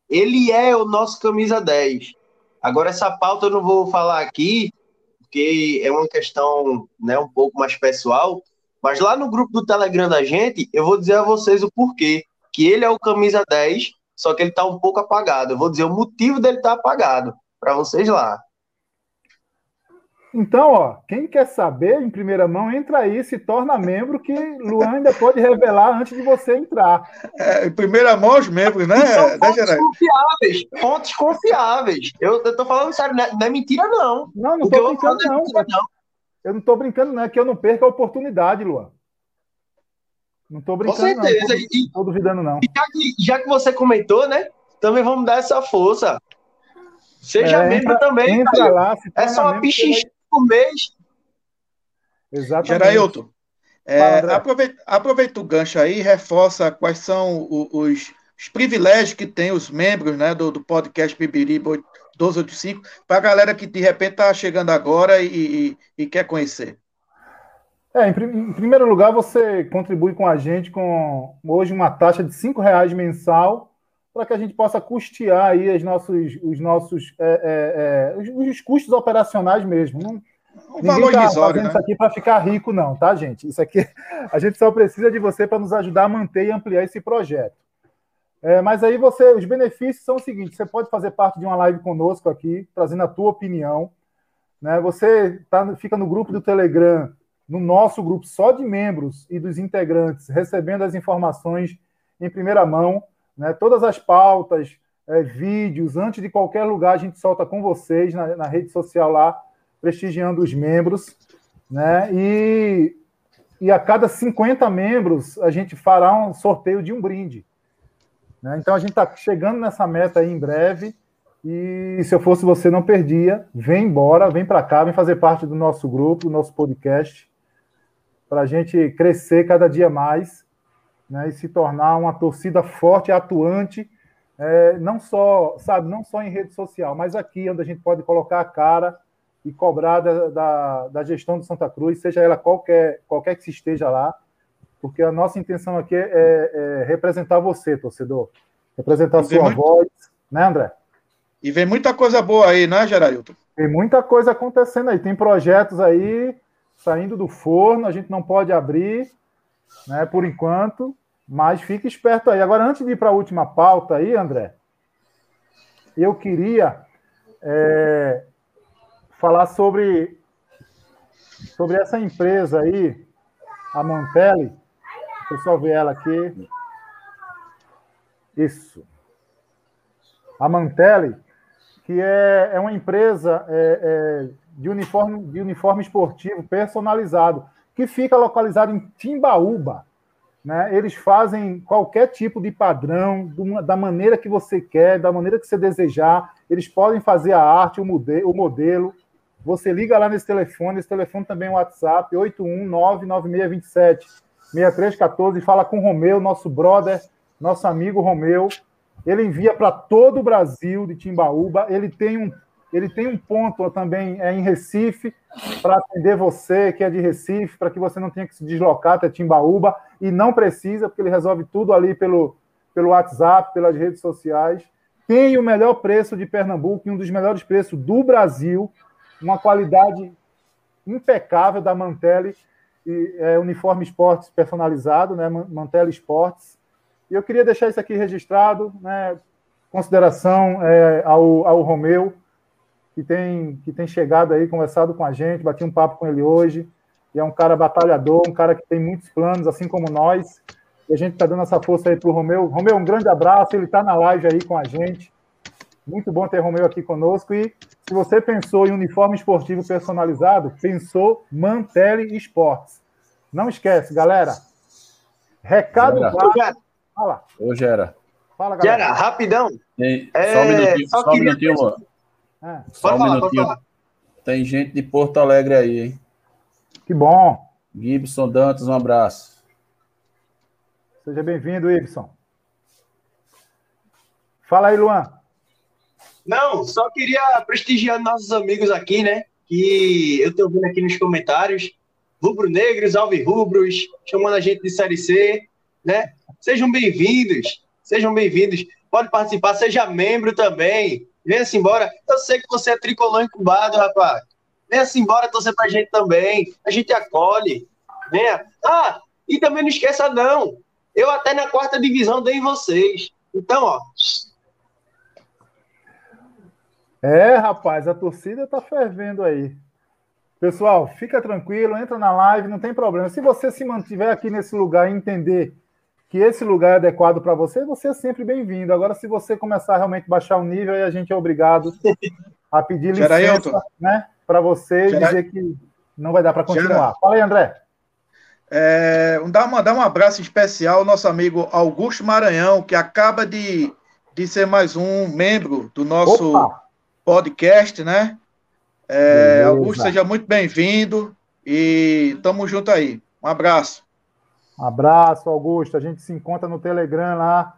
Ele é o nosso camisa 10. Agora, essa pauta eu não vou falar aqui, porque é uma questão né, um pouco mais pessoal. Mas lá no grupo do Telegram da gente, eu vou dizer a vocês o porquê. Que ele é o camisa 10, só que ele tá um pouco apagado. Eu vou dizer o motivo dele estar tá apagado para vocês lá. Então, ó, quem quer saber em primeira mão, entra aí, se torna membro, que Luan ainda pode revelar antes de você entrar. É, em primeira mão, os membros, né? São fontes né, confiáveis, fontes confiáveis. Eu, eu tô falando sério, não é, não é mentira, não. Não, não tô brincando, não. É mentira, não. Eu não tô brincando, não, é que eu não perco a oportunidade, Luan. Não tô brincando, Com certeza. não. Tô, tô duvidando, não. Já que, já que você comentou, né? Também vamos dar essa força. Seja é, membro entra, também. Entra lá, é só uma pichincha por mês. Exatamente. Gerailton, é, aproveita, aproveita, o gancho aí, reforça quais são os, os, privilégios que tem os membros né, do, do podcast Bibiriba 1285, para a galera que de repente está chegando agora e, e, e, quer conhecer. É, em, em, primeiro lugar, você contribui com a gente com hoje uma taxa de cinco reais mensal para que a gente possa custear aí os nossos, os nossos é, é, é, os, os, custos operacionais mesmo. Não, um ninguém está fazendo né? isso aqui para ficar rico, não, tá, gente? Isso aqui a gente só precisa de você para nos ajudar a manter e ampliar esse projeto. É, mas aí você, os benefícios são os seguintes: você pode fazer parte de uma live conosco aqui, trazendo a tua opinião. Né? Você tá, fica no grupo do Telegram no nosso grupo só de membros e dos integrantes, recebendo as informações em primeira mão, né? todas as pautas, é, vídeos, antes de qualquer lugar, a gente solta com vocês na, na rede social lá, prestigiando os membros. Né? E, e a cada 50 membros, a gente fará um sorteio de um brinde. Né? Então, a gente está chegando nessa meta aí em breve. E se eu fosse você, não perdia. Vem embora, vem para cá, vem fazer parte do nosso grupo, do nosso podcast para a gente crescer cada dia mais né, e se tornar uma torcida forte, atuante, é, não só, sabe, não só em rede social, mas aqui onde a gente pode colocar a cara e cobrar da, da, da gestão do Santa Cruz, seja ela qualquer, qualquer que se esteja lá, porque a nossa intenção aqui é, é representar você, torcedor, representar a sua muito... voz, né, André? E vem muita coisa boa aí, né, Gerailton? Tem muita coisa acontecendo aí, tem projetos aí saindo do forno, a gente não pode abrir, né, por enquanto, mas fique esperto aí. Agora, antes de ir para a última pauta aí, André, eu queria é, falar sobre, sobre essa empresa aí, a Mantelli. Deixa eu só ver ela aqui. Isso. A Mantelli, que é, é uma empresa é, é, de uniforme, de uniforme esportivo personalizado, que fica localizado em Timbaúba. Né? Eles fazem qualquer tipo de padrão, da maneira que você quer, da maneira que você desejar. Eles podem fazer a arte, o. O modelo. Você liga lá nesse telefone, esse telefone também é o WhatsApp, 8199627-6314, e fala com o Romeu, nosso brother, nosso amigo Romeu. Ele envia para todo o Brasil de Timbaúba. Ele tem um ele tem um ponto também é, em Recife para atender você que é de Recife, para que você não tenha que se deslocar até Timbaúba. E não precisa, porque ele resolve tudo ali pelo, pelo WhatsApp, pelas redes sociais. Tem o melhor preço de Pernambuco e um dos melhores preços do Brasil, uma qualidade impecável da Mantelli, e, é, uniforme esportes personalizado, né, Mantelli Esportes. E eu queria deixar isso aqui registrado, né, consideração é, ao, ao Romeu, que tem, que tem chegado aí, conversado com a gente, bati um papo com ele hoje. E é um cara batalhador, um cara que tem muitos planos, assim como nós. E a gente está dando essa força aí para o Romeu. Romeu, um grande abraço, ele está na live aí com a gente. Muito bom ter Romeu aqui conosco. E se você pensou em uniforme esportivo personalizado, pensou Mantelli Esportes. Não esquece, galera. Recado Gera. Fala. Ô, Gera. Fala, galera. Gera, rapidão. Tem, é, só um minutinho, só, só um minutinho, ah, Só um falar, minutinho. Tem gente de Porto Alegre aí, hein? Que bom. Gibson Dantas, um abraço. Seja bem-vindo, Gibson. Fala aí, Luan. Não, só queria prestigiar nossos amigos aqui, né? Que eu tô vendo aqui nos comentários. Rubro-negros, alvirrubros, chamando a gente de Série C, né? Sejam bem-vindos, sejam bem-vindos. Pode participar, seja membro também. Venha-se embora. Eu sei que você é tricolor incubado, rapaz. Venha-se embora torcer pra gente também. A gente acolhe. Venha. Ah, e também não esqueça, não. Eu até na quarta divisão dei em vocês. Então, ó. É, rapaz, a torcida tá fervendo aí. Pessoal, fica tranquilo, entra na live, não tem problema. Se você se mantiver aqui nesse lugar e entender que esse lugar é adequado para você, você é sempre bem-vindo. Agora, se você começar a realmente baixar o nível, aí a gente é obrigado a pedir licença né, para você e dizer que não vai dar para continuar. Fala aí, André. É, dá, uma, dá um abraço especial ao nosso amigo Augusto Maranhão, que acaba de, de ser mais um membro do nosso Opa. podcast, né? É, Augusto, seja muito bem-vindo e tamo junto aí. Um abraço. Abraço, Augusto. A gente se encontra no Telegram lá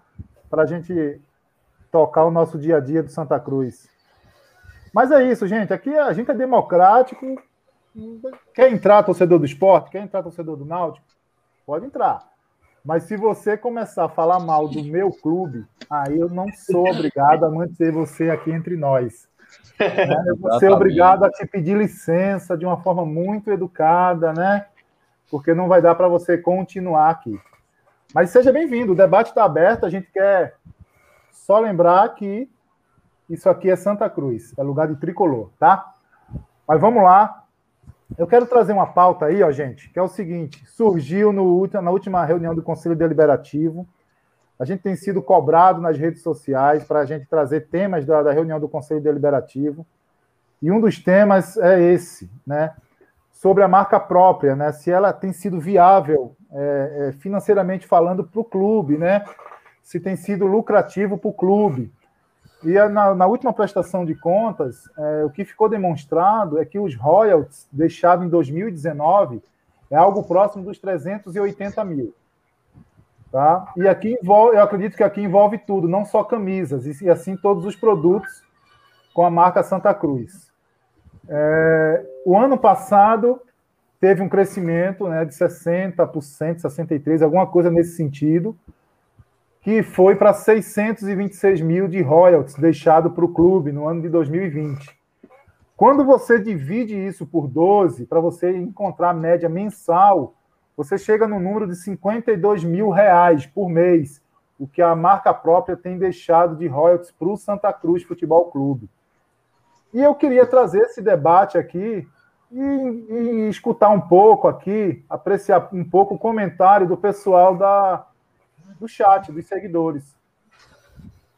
para a gente tocar o nosso dia a dia do Santa Cruz. Mas é isso, gente. Aqui a gente é democrático. Quer entrar torcedor do esporte? Quer entrar torcedor do Náutico? Pode entrar. Mas se você começar a falar mal do meu clube, aí eu não sou obrigado a manter você aqui entre nós. Né? Eu vou ser obrigado a te pedir licença de uma forma muito educada, né? Porque não vai dar para você continuar aqui. Mas seja bem-vindo, o debate está aberto, a gente quer só lembrar que isso aqui é Santa Cruz, é lugar de tricolor, tá? Mas vamos lá. Eu quero trazer uma pauta aí, ó, gente, que é o seguinte: surgiu no, na última reunião do Conselho Deliberativo. A gente tem sido cobrado nas redes sociais para a gente trazer temas da, da reunião do Conselho Deliberativo. E um dos temas é esse, né? Sobre a marca própria, né? Se ela tem sido viável é, é, financeiramente falando para o clube, né? Se tem sido lucrativo para o clube. E na, na, última prestação de contas, é, o que ficou demonstrado é que os royalties deixados em 2019 é algo próximo dos 380 mil. Tá? E aqui envolve, eu acredito que aqui envolve tudo, não só camisas, e, assim todos os produtos com a marca Santa Cruz. É, o ano passado teve um crescimento né, de 60%, 63%, alguma coisa nesse sentido que foi para 626 mil de royalties deixado para o clube no ano de 2020. Quando você divide isso por 12, para você encontrar a média mensal, você chega no número de 52 mil reais por mês, o que a marca própria tem deixado de royalties para o Santa Cruz Futebol Clube. E eu queria trazer esse debate aqui e, e escutar um pouco aqui, apreciar um pouco o comentário do pessoal da, do chat, dos seguidores.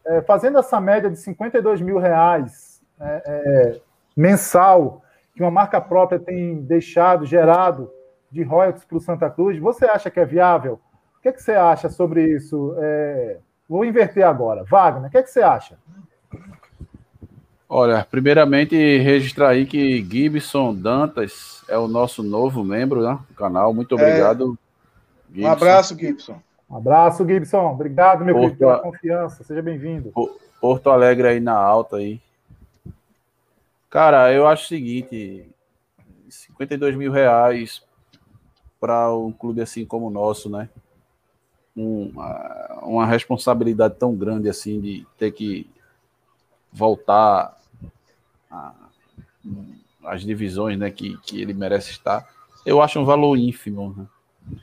É, fazendo essa média de 52 mil reais é, é, mensal que uma marca própria tem deixado, gerado de royalties para o Santa Cruz, você acha que é viável? O que, é que você acha sobre isso? É, vou inverter agora. Wagner, o que, é que você acha? Olha, primeiramente registrar aí que Gibson Dantas é o nosso novo membro né, do canal. Muito obrigado. É, um abraço, Gibson. Um abraço, Gibson. Obrigado, meu querido, pela confiança. Seja bem-vindo. Porto Alegre aí na alta aí. Cara, eu acho o seguinte: 52 mil reais para um clube assim como o nosso, né? Um, uma responsabilidade tão grande assim de ter que voltar às divisões né, que, que ele merece estar, eu acho um valor ínfimo. Né?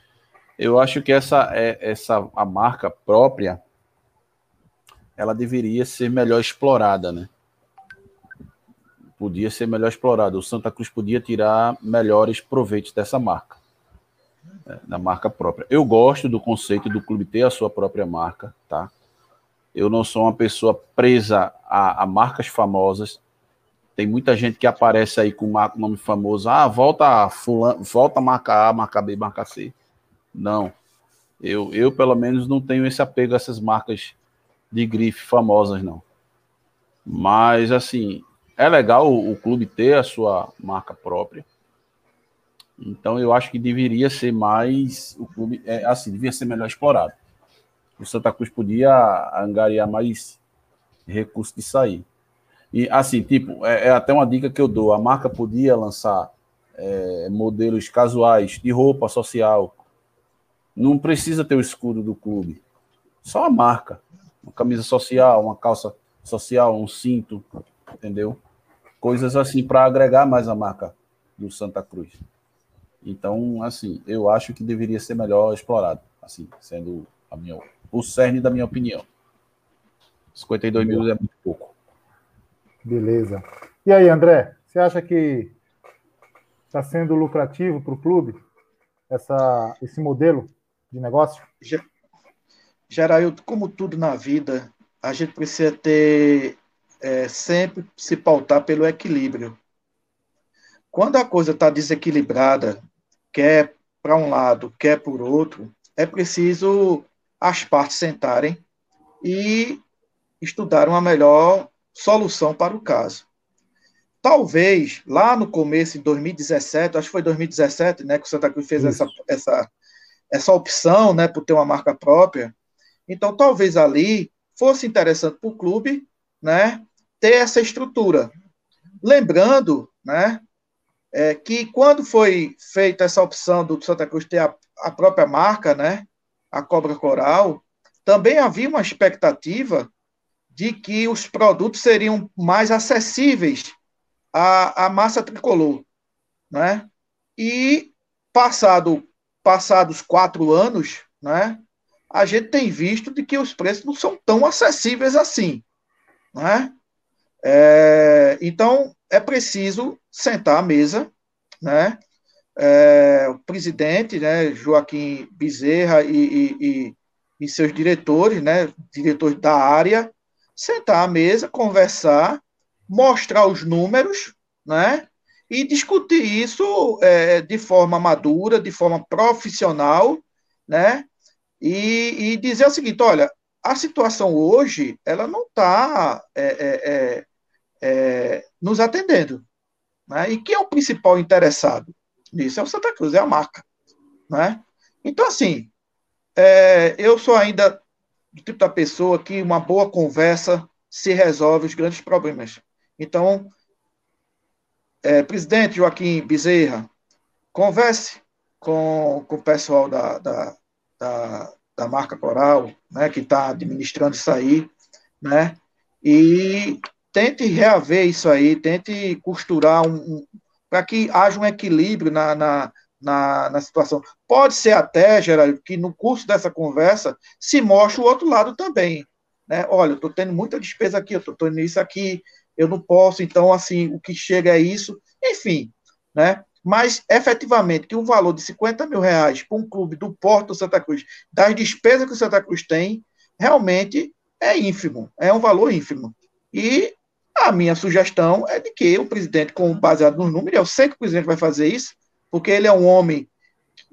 Eu acho que essa é essa a marca própria ela deveria ser melhor explorada, né? Podia ser melhor explorada. O Santa Cruz podia tirar melhores proveitos dessa marca, né? da marca própria. Eu gosto do conceito do clube ter a sua própria marca, tá? Eu não sou uma pessoa presa a, a marcas famosas. Tem muita gente que aparece aí com um nome famoso. Ah, volta fulano, volta marca A, marca B, marca C. Não. Eu, eu, pelo menos, não tenho esse apego a essas marcas de grife famosas, não. Mas, assim, é legal o, o clube ter a sua marca própria. Então, eu acho que deveria ser mais. O clube, é, assim, devia ser melhor explorado. O Santa Cruz podia angariar mais recursos de sair. E, assim, tipo, é, é até uma dica que eu dou: a marca podia lançar é, modelos casuais de roupa social não precisa ter o escudo do clube. Só a marca. Uma camisa social, uma calça social, um cinto, entendeu? Coisas assim para agregar mais a marca do Santa Cruz. Então, assim, eu acho que deveria ser melhor explorado, assim, sendo a minha, o cerne da minha opinião. 52 mil é muito pouco. Beleza. E aí, André, você acha que está sendo lucrativo para o clube essa, esse modelo? de negócio? Geraildo, como tudo na vida, a gente precisa ter é, sempre se pautar pelo equilíbrio. Quando a coisa está desequilibrada, quer para um lado, quer por outro, é preciso as partes sentarem e estudar uma melhor solução para o caso. Talvez lá no começo, em 2017, acho que foi 2017, né, que o Santa Cruz fez essa, essa essa opção, né, por ter uma marca própria. Então, talvez ali fosse interessante para o clube, né, ter essa estrutura. Lembrando, né, é, que quando foi feita essa opção do Santa Cruz ter a, a própria marca, né, a Cobra Coral, também havia uma expectativa de que os produtos seriam mais acessíveis à, à massa tricolor, né? E passado passados quatro anos, né? A gente tem visto de que os preços não são tão acessíveis assim, né? É, então é preciso sentar à mesa, né? É, o presidente, né, Joaquim Bezerra e, e, e, e seus diretores, né, diretores da área, sentar à mesa, conversar, mostrar os números, né, e discutir isso é, de forma madura, de forma profissional, né, e, e, dizer o seguinte, olha, a situação hoje, ela não está é, é, é, é, nos atendendo, né, e quem é o principal interessado nisso? É o Santa Cruz, é a marca, né, então, assim, é, eu sou ainda do tipo da pessoa que uma boa conversa se resolve os grandes problemas. Então, é, presidente Joaquim Bezerra, converse com, com o pessoal da, da, da, da marca Coral, né, que está administrando isso aí, né, e tente reaver isso aí, tente costurar um, um para que haja um equilíbrio na, na, na, na situação. Pode ser até, Geraldo, que no curso dessa conversa se mostre o outro lado também. Né? Olha, eu estou tendo muita despesa aqui, eu estou tendo isso aqui, eu não posso, então, assim, o que chega é isso, enfim, né? Mas, efetivamente, que o valor de 50 mil reais para um clube do Porto Santa Cruz, das despesas que o Santa Cruz tem, realmente é ínfimo, é um valor ínfimo. E a minha sugestão é de que o presidente, com baseado nos números, eu sei que o presidente vai fazer isso, porque ele é um homem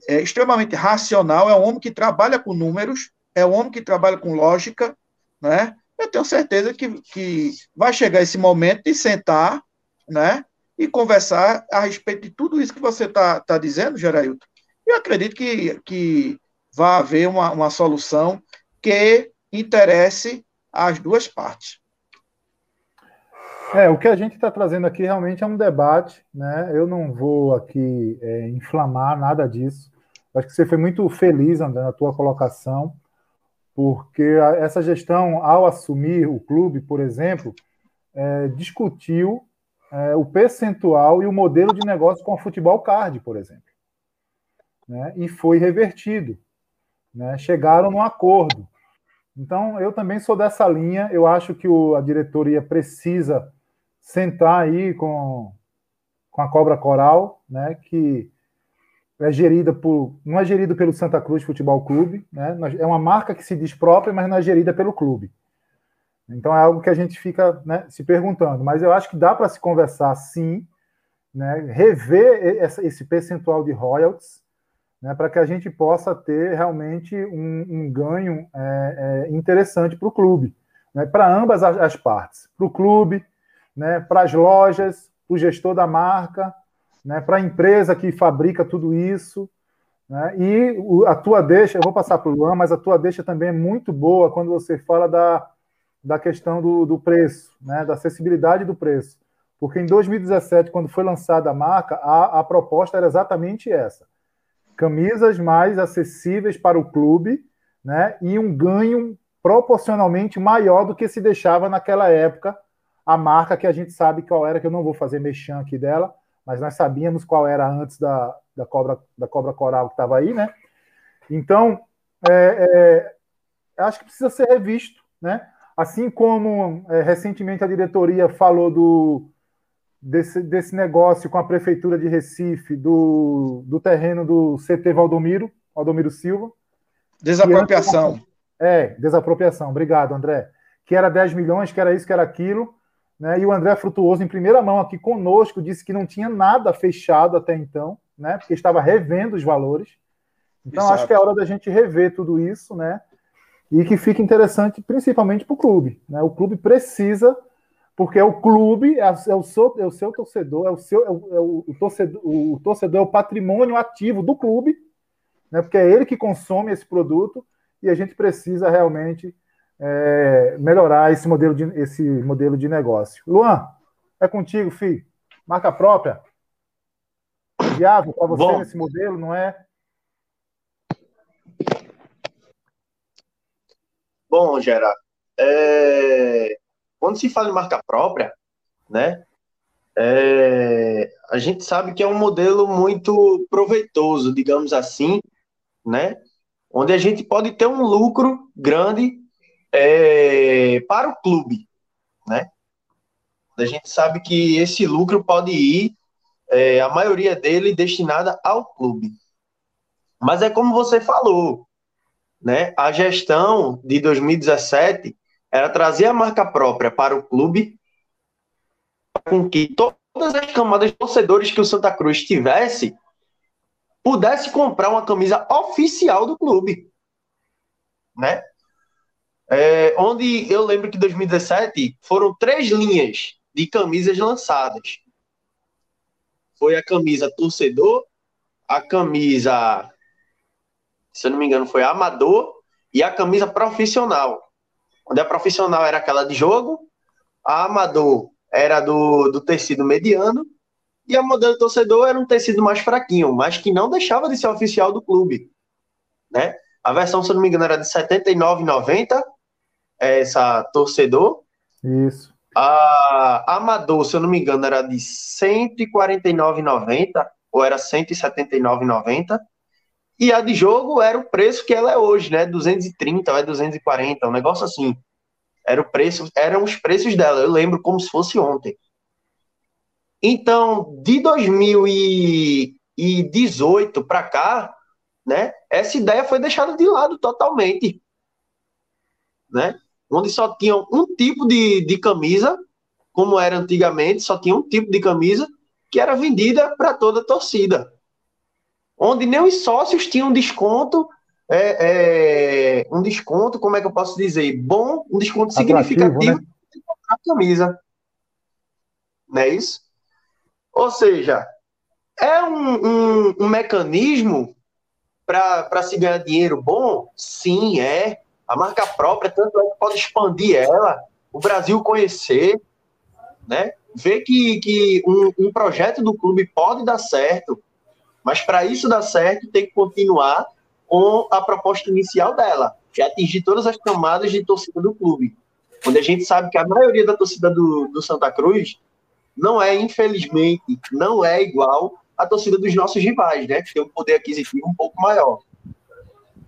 é, extremamente racional, é um homem que trabalha com números, é um homem que trabalha com lógica, né? Eu tenho certeza que, que vai chegar esse momento de sentar, né? E conversar a respeito de tudo isso que você está tá dizendo, Gerailton. Eu acredito que, que vai haver uma, uma solução que interesse as duas partes. É, o que a gente está trazendo aqui realmente é um debate, né? Eu não vou aqui é, inflamar nada disso. Acho que você foi muito feliz, André, na tua colocação, porque a, essa gestão, ao assumir o clube, por exemplo, é, discutiu é, o percentual e o modelo de negócio com o futebol card, por exemplo. Né? E foi revertido. Né? Chegaram num acordo. Então, eu também sou dessa linha. Eu acho que o, a diretoria precisa sentar aí com, com a Cobra Coral, né, que é gerida por. não é gerida pelo Santa Cruz Futebol Clube, né, é uma marca que se diz própria, mas não é gerida pelo clube. Então é algo que a gente fica né, se perguntando. Mas eu acho que dá para se conversar sim, né, rever esse percentual de royalties, né, para que a gente possa ter realmente um, um ganho é, é, interessante para o clube, né, para ambas as, as partes, para o clube, né, para as lojas, para o gestor da marca, né, para a empresa que fabrica tudo isso. Né, e a tua deixa, eu vou passar para o Luan, mas a tua deixa também é muito boa quando você fala da, da questão do, do preço, né, da acessibilidade do preço. Porque em 2017, quando foi lançada a marca, a, a proposta era exatamente essa: camisas mais acessíveis para o clube né, e um ganho proporcionalmente maior do que se deixava naquela época a marca que a gente sabe qual era, que eu não vou fazer mexão aqui dela, mas nós sabíamos qual era antes da, da, cobra, da cobra coral que estava aí, né? Então, é, é, acho que precisa ser revisto, né? Assim como é, recentemente a diretoria falou do, desse, desse negócio com a prefeitura de Recife, do, do terreno do CT Valdomiro, Valdomiro Silva. Desapropriação. é, desapropriação. Obrigado, André. Que era 10 milhões, que era isso, que era aquilo. Né? E o André Frutuoso, em primeira mão aqui conosco, disse que não tinha nada fechado até então, né? porque estava revendo os valores. Então, Exato. acho que é hora da gente rever tudo isso, né? E que fique interessante, principalmente para o clube. Né? O clube precisa, porque é o clube, é, é, o, seu, é o seu torcedor, é o seu é o, é o, torcedor, o torcedor é o patrimônio ativo do clube, né? porque é ele que consome esse produto e a gente precisa realmente é, melhorar esse modelo, de, esse modelo de negócio. Luan, é contigo, filho. Marca própria. viável para você Bom, nesse modelo, não é? Bom, Gerard, é... quando se fala em marca própria, né, é... a gente sabe que é um modelo muito proveitoso, digamos assim, né, onde a gente pode ter um lucro grande é... para o clube, né. A gente sabe que esse lucro pode ir, é, a maioria dele destinada ao clube. Mas é como você falou, né? A gestão de 2017 era trazer a marca própria para o clube, com que todas as camadas de torcedores que o Santa Cruz tivesse pudesse comprar uma camisa oficial do clube, né? É, onde eu lembro que 2017 foram três linhas de camisas lançadas. Foi a camisa torcedor, a camisa se eu não me engano, foi amador e a camisa profissional. Onde a profissional era aquela de jogo, a amador era do, do tecido mediano e a modelo torcedor era um tecido mais fraquinho, mas que não deixava de ser oficial do clube. Né? A versão, se eu não me engano, era de R$ 79,90, essa torcedor. Isso. A Amador, se eu não me engano, era de R$ 149,90 ou era R$ 179,90. E a de jogo era o preço que ela é hoje, né? 230 ou é 240, um negócio assim. Era o preço, eram os preços dela. Eu lembro como se fosse ontem. Então, de 2018 para cá, né? Essa ideia foi deixada de lado totalmente, né? Onde só tinha um tipo de, de camisa, como era antigamente, só tinha um tipo de camisa que era vendida para toda a torcida onde nem os sócios tinham desconto, é, é, um desconto, como é que eu posso dizer? Bom, um desconto Atrativo, significativo né? a camisa. Não é isso? Ou seja, é um, um, um mecanismo para se ganhar dinheiro bom? Sim, é. A marca própria, tanto é que pode expandir ela, o Brasil conhecer, né? Ver que, que um, um projeto do clube pode dar certo, mas para isso dar certo, tem que continuar com a proposta inicial dela, que é atingir todas as camadas de torcida do clube. Onde a gente sabe que a maioria da torcida do, do Santa Cruz não é, infelizmente, não é igual à torcida dos nossos rivais, né? Que tem um poder aquisitivo um pouco maior.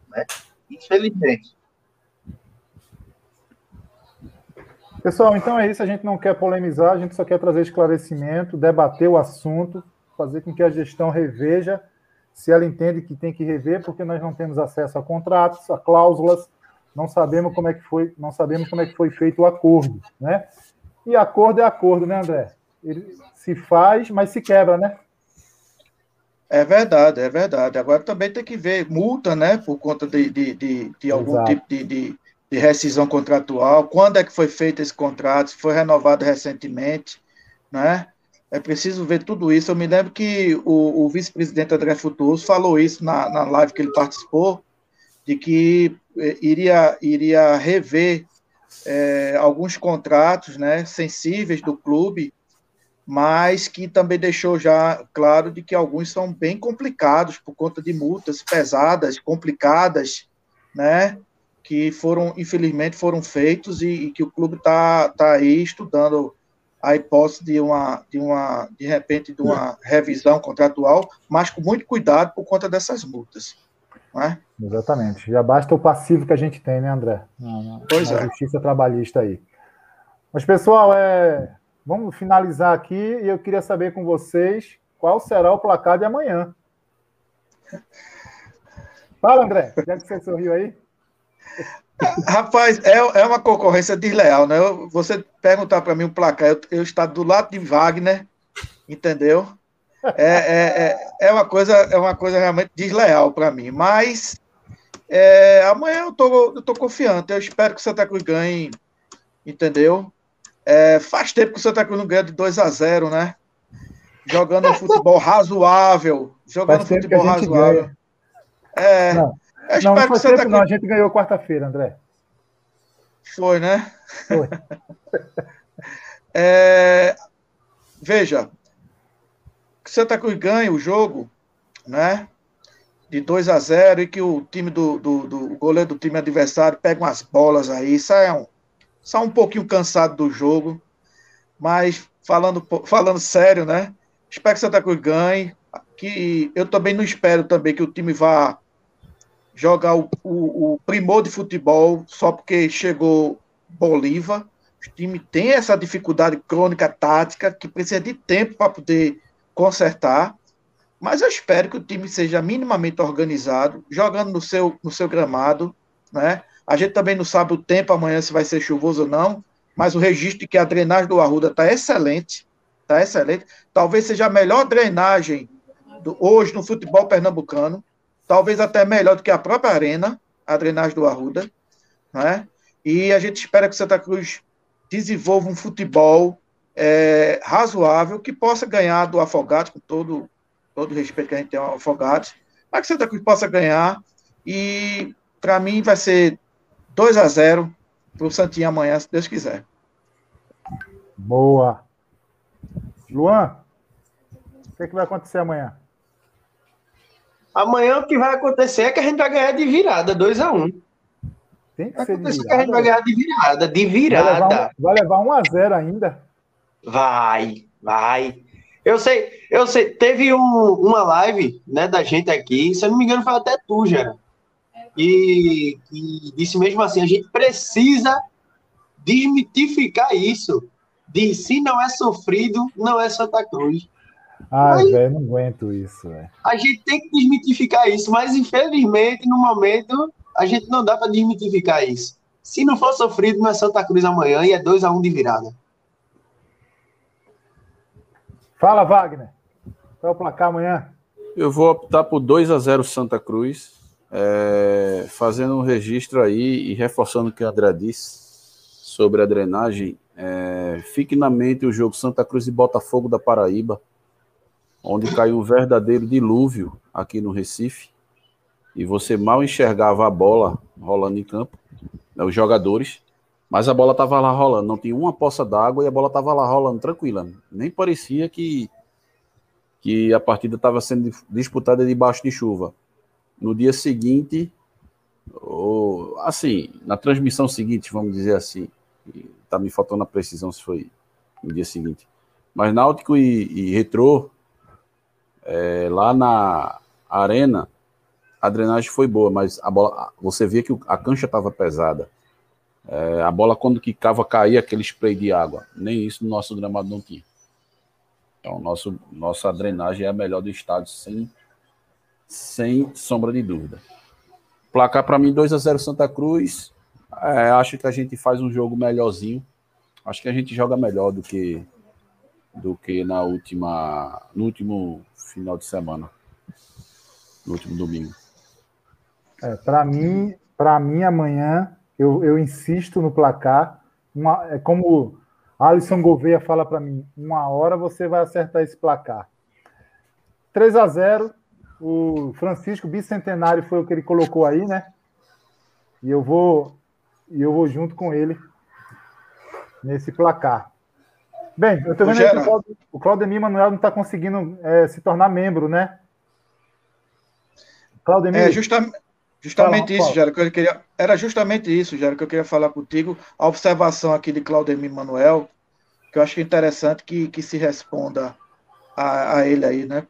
Né? Infelizmente. Pessoal, então é isso. A gente não quer polemizar, a gente só quer trazer esclarecimento, debater o assunto fazer com que a gestão reveja se ela entende que tem que rever, porque nós não temos acesso a contratos, a cláusulas, não sabemos como é que foi, não sabemos como é que foi feito o acordo, né? E acordo é acordo, né, André? Ele se faz, mas se quebra, né? É verdade, é verdade. Agora também tem que ver multa, né, por conta de, de, de, de algum Exato. tipo de, de, de, rescisão contratual, quando é que foi feito esse contrato, se foi renovado recentemente, né? É preciso ver tudo isso. Eu me lembro que o, o vice-presidente André Futuoso falou isso na, na live que ele participou, de que eh, iria, iria rever é, alguns contratos né, sensíveis do clube, mas que também deixou já claro de que alguns são bem complicados por conta de multas pesadas, complicadas, né, que foram, infelizmente, foram feitos e, e que o clube está tá aí estudando a hipótese de uma, de uma, de repente, de uma revisão contratual, mas com muito cuidado por conta dessas multas. É? Exatamente. Já basta o passivo que a gente tem, né, André? Na, na, pois na é. justiça trabalhista aí. Mas, pessoal, é... vamos finalizar aqui e eu queria saber com vocês qual será o placar de amanhã. Fala, André, já que você sorriu aí. Rapaz, é, é uma concorrência desleal, né? Eu, você perguntar para mim o placar, eu, eu estar do lado de Wagner, entendeu? É, é, é, é, uma coisa, é uma coisa realmente desleal para mim. Mas é, amanhã eu tô, eu tô confiante. Eu espero que o Santa Cruz ganhe, entendeu? É, faz tempo que o Santa Cruz não ganha de 2 a 0 né? Jogando um futebol razoável. Jogando futebol razoável. Ganha. É. Não. Eu não, não foi tempo, não. A gente ganhou quarta-feira, André. Foi, né? Foi. é, veja, Santa Cruz ganhe o jogo, né? De 2 a 0 e que o time do, do, do goleiro do time adversário pegue umas bolas aí. Isso é um, só um pouquinho cansado do jogo. Mas falando, falando sério, né? Espero que Santa Cruz ganhe. Que eu também não espero também que o time vá jogar o, o, o primor de futebol só porque chegou Bolívar. O time tem essa dificuldade crônica tática que precisa de tempo para poder consertar. Mas eu espero que o time seja minimamente organizado, jogando no seu, no seu gramado, né? A gente também não sabe o tempo amanhã se vai ser chuvoso ou não, mas o registro de que a drenagem do Arruda está excelente, está excelente. Talvez seja a melhor drenagem do, hoje no futebol pernambucano, talvez até melhor do que a própria arena, a drenagem do Arruda, né? E a gente espera que Santa Cruz desenvolva um futebol é, razoável que possa ganhar do Afogados, com todo, todo o respeito que a gente tem ao Afogados, mas que Santa Cruz possa ganhar. E para mim vai ser 2 a 0 para o Santinho amanhã, se Deus quiser. Boa. Luan, o que, é que vai acontecer amanhã? Amanhã o que vai acontecer é que a gente vai ganhar de virada, 2 a 1 um. Tem que ser de virada. Que a gente vai ganhar de virada, de virada. Vai levar 1 um, a 0 ainda. Vai, vai. Eu sei, eu sei. Teve um, uma live né, da gente aqui, se eu não me engano, foi até tu, Gera. E, e disse mesmo assim: a gente precisa desmitificar isso. De se não é sofrido, não é Santa Cruz. Ai, velho, não aguento isso, velho. A gente tem que desmitificar isso, mas infelizmente, no momento, a gente não dá para desmitificar isso. Se não for sofrido, não é Santa Cruz amanhã e é 2 a 1 um de virada. Fala, Wagner. Qual é o placar amanhã? Eu vou optar por 2 a 0 Santa Cruz, é, fazendo um registro aí e reforçando o que o André disse sobre a drenagem. É, fique na mente o jogo Santa Cruz e Botafogo da Paraíba, onde caiu um verdadeiro dilúvio aqui no Recife, e você mal enxergava a bola rolando em campo, né, os jogadores, mas a bola estava lá rolando, não tinha uma poça d'água e a bola estava lá rolando tranquila. Nem parecia que, que a partida estava sendo disputada debaixo de chuva. No dia seguinte, ou, assim, na transmissão seguinte, vamos dizer assim, está me faltando a precisão se foi no dia seguinte. Mas Náutico e, e é, lá na arena, a drenagem foi boa, mas a bola, você via que a cancha estava pesada. É, a bola, quando quicava, caía aquele spray de água. Nem isso no nosso gramado não tinha. Então, nosso, nossa drenagem é a melhor do estado, sem, sem sombra de dúvida. Placar para mim 2 a 0 Santa Cruz. É, acho que a gente faz um jogo melhorzinho. Acho que a gente joga melhor do que do que na última no último final de semana, no último domingo. É, para mim, para mim amanhã eu, eu insisto no placar. Uma, é como Alisson Gouveia fala para mim: uma hora você vai acertar esse placar. 3 a 0 o Francisco Bicentenário foi o que ele colocou aí, né? E eu vou e eu vou junto com ele nesse placar. Bem, eu estou vendo que o Claudemir Manuel não está conseguindo é, se tornar membro, né? Claudemir. É, justamente, Justamente fala, isso, Jairo, que eu queria. Era justamente isso, Jairo, que eu queria falar contigo. A observação aqui de Claudemir Manuel, que eu acho que é interessante que, que se responda a, a ele aí, né?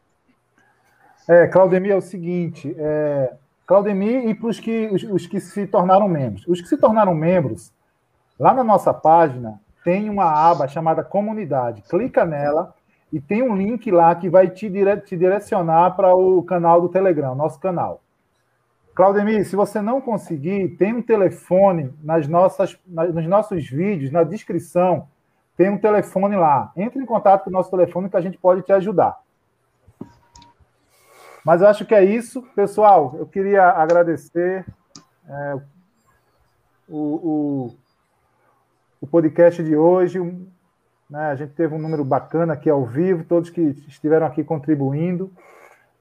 É, Claudemir, é o seguinte, é, Claudemir e para os que, os, os, que se tornaram membros. Os que se tornaram membros, lá na nossa página, tem uma aba chamada Comunidade. Clica nela e tem um link lá que vai te, dire, te direcionar para o canal do Telegram, nosso canal. Claudemir, se você não conseguir, tem um telefone nas nossas, nos nossos vídeos, na descrição, tem um telefone lá. Entre em contato com o nosso telefone que a gente pode te ajudar. Mas eu acho que é isso, pessoal. Eu queria agradecer é, o, o, o, podcast de hoje. Né? A gente teve um número bacana aqui ao vivo, todos que estiveram aqui contribuindo.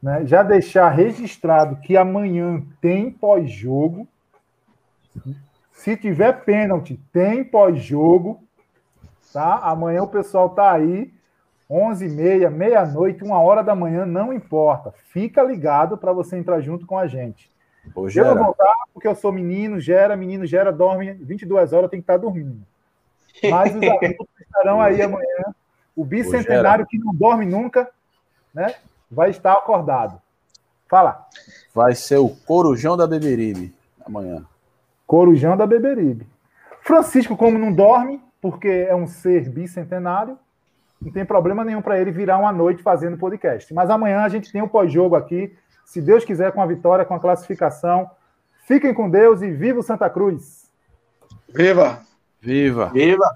Né? Já deixar registrado que amanhã tem pós-jogo. Se tiver pênalti, tem pós-jogo. Tá? Amanhã o pessoal tá aí 11 e meia, meia-noite, uma hora da manhã, não importa. Fica ligado para você entrar junto com a gente. Ô, Eu vou voltar porque eu sou menino, gera, menino gera, dorme 22 horas, tem que estar dormindo. Mas os adultos estarão aí amanhã. O bicentenário que não dorme nunca, né? Vai estar acordado. Fala. vai ser o Corujão da Beberibe amanhã. Corujão da Beberibe. Francisco, como não dorme, porque é um ser bicentenário, não tem problema nenhum para ele virar uma noite fazendo podcast. Mas amanhã a gente tem o pós-jogo aqui, se Deus quiser, com a vitória, com a classificação. Fiquem com Deus e viva o Santa Cruz! Viva! Viva! Viva!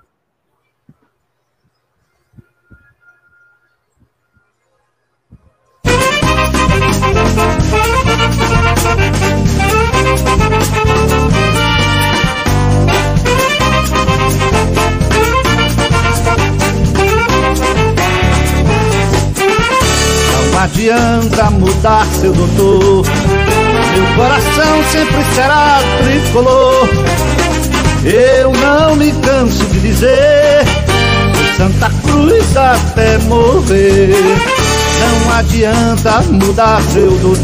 Não adianta mudar, seu doutor. Meu coração sempre será tricolor. Eu não me canso de dizer: Santa Cruz até morrer. Não adianta mudar, seu doutor.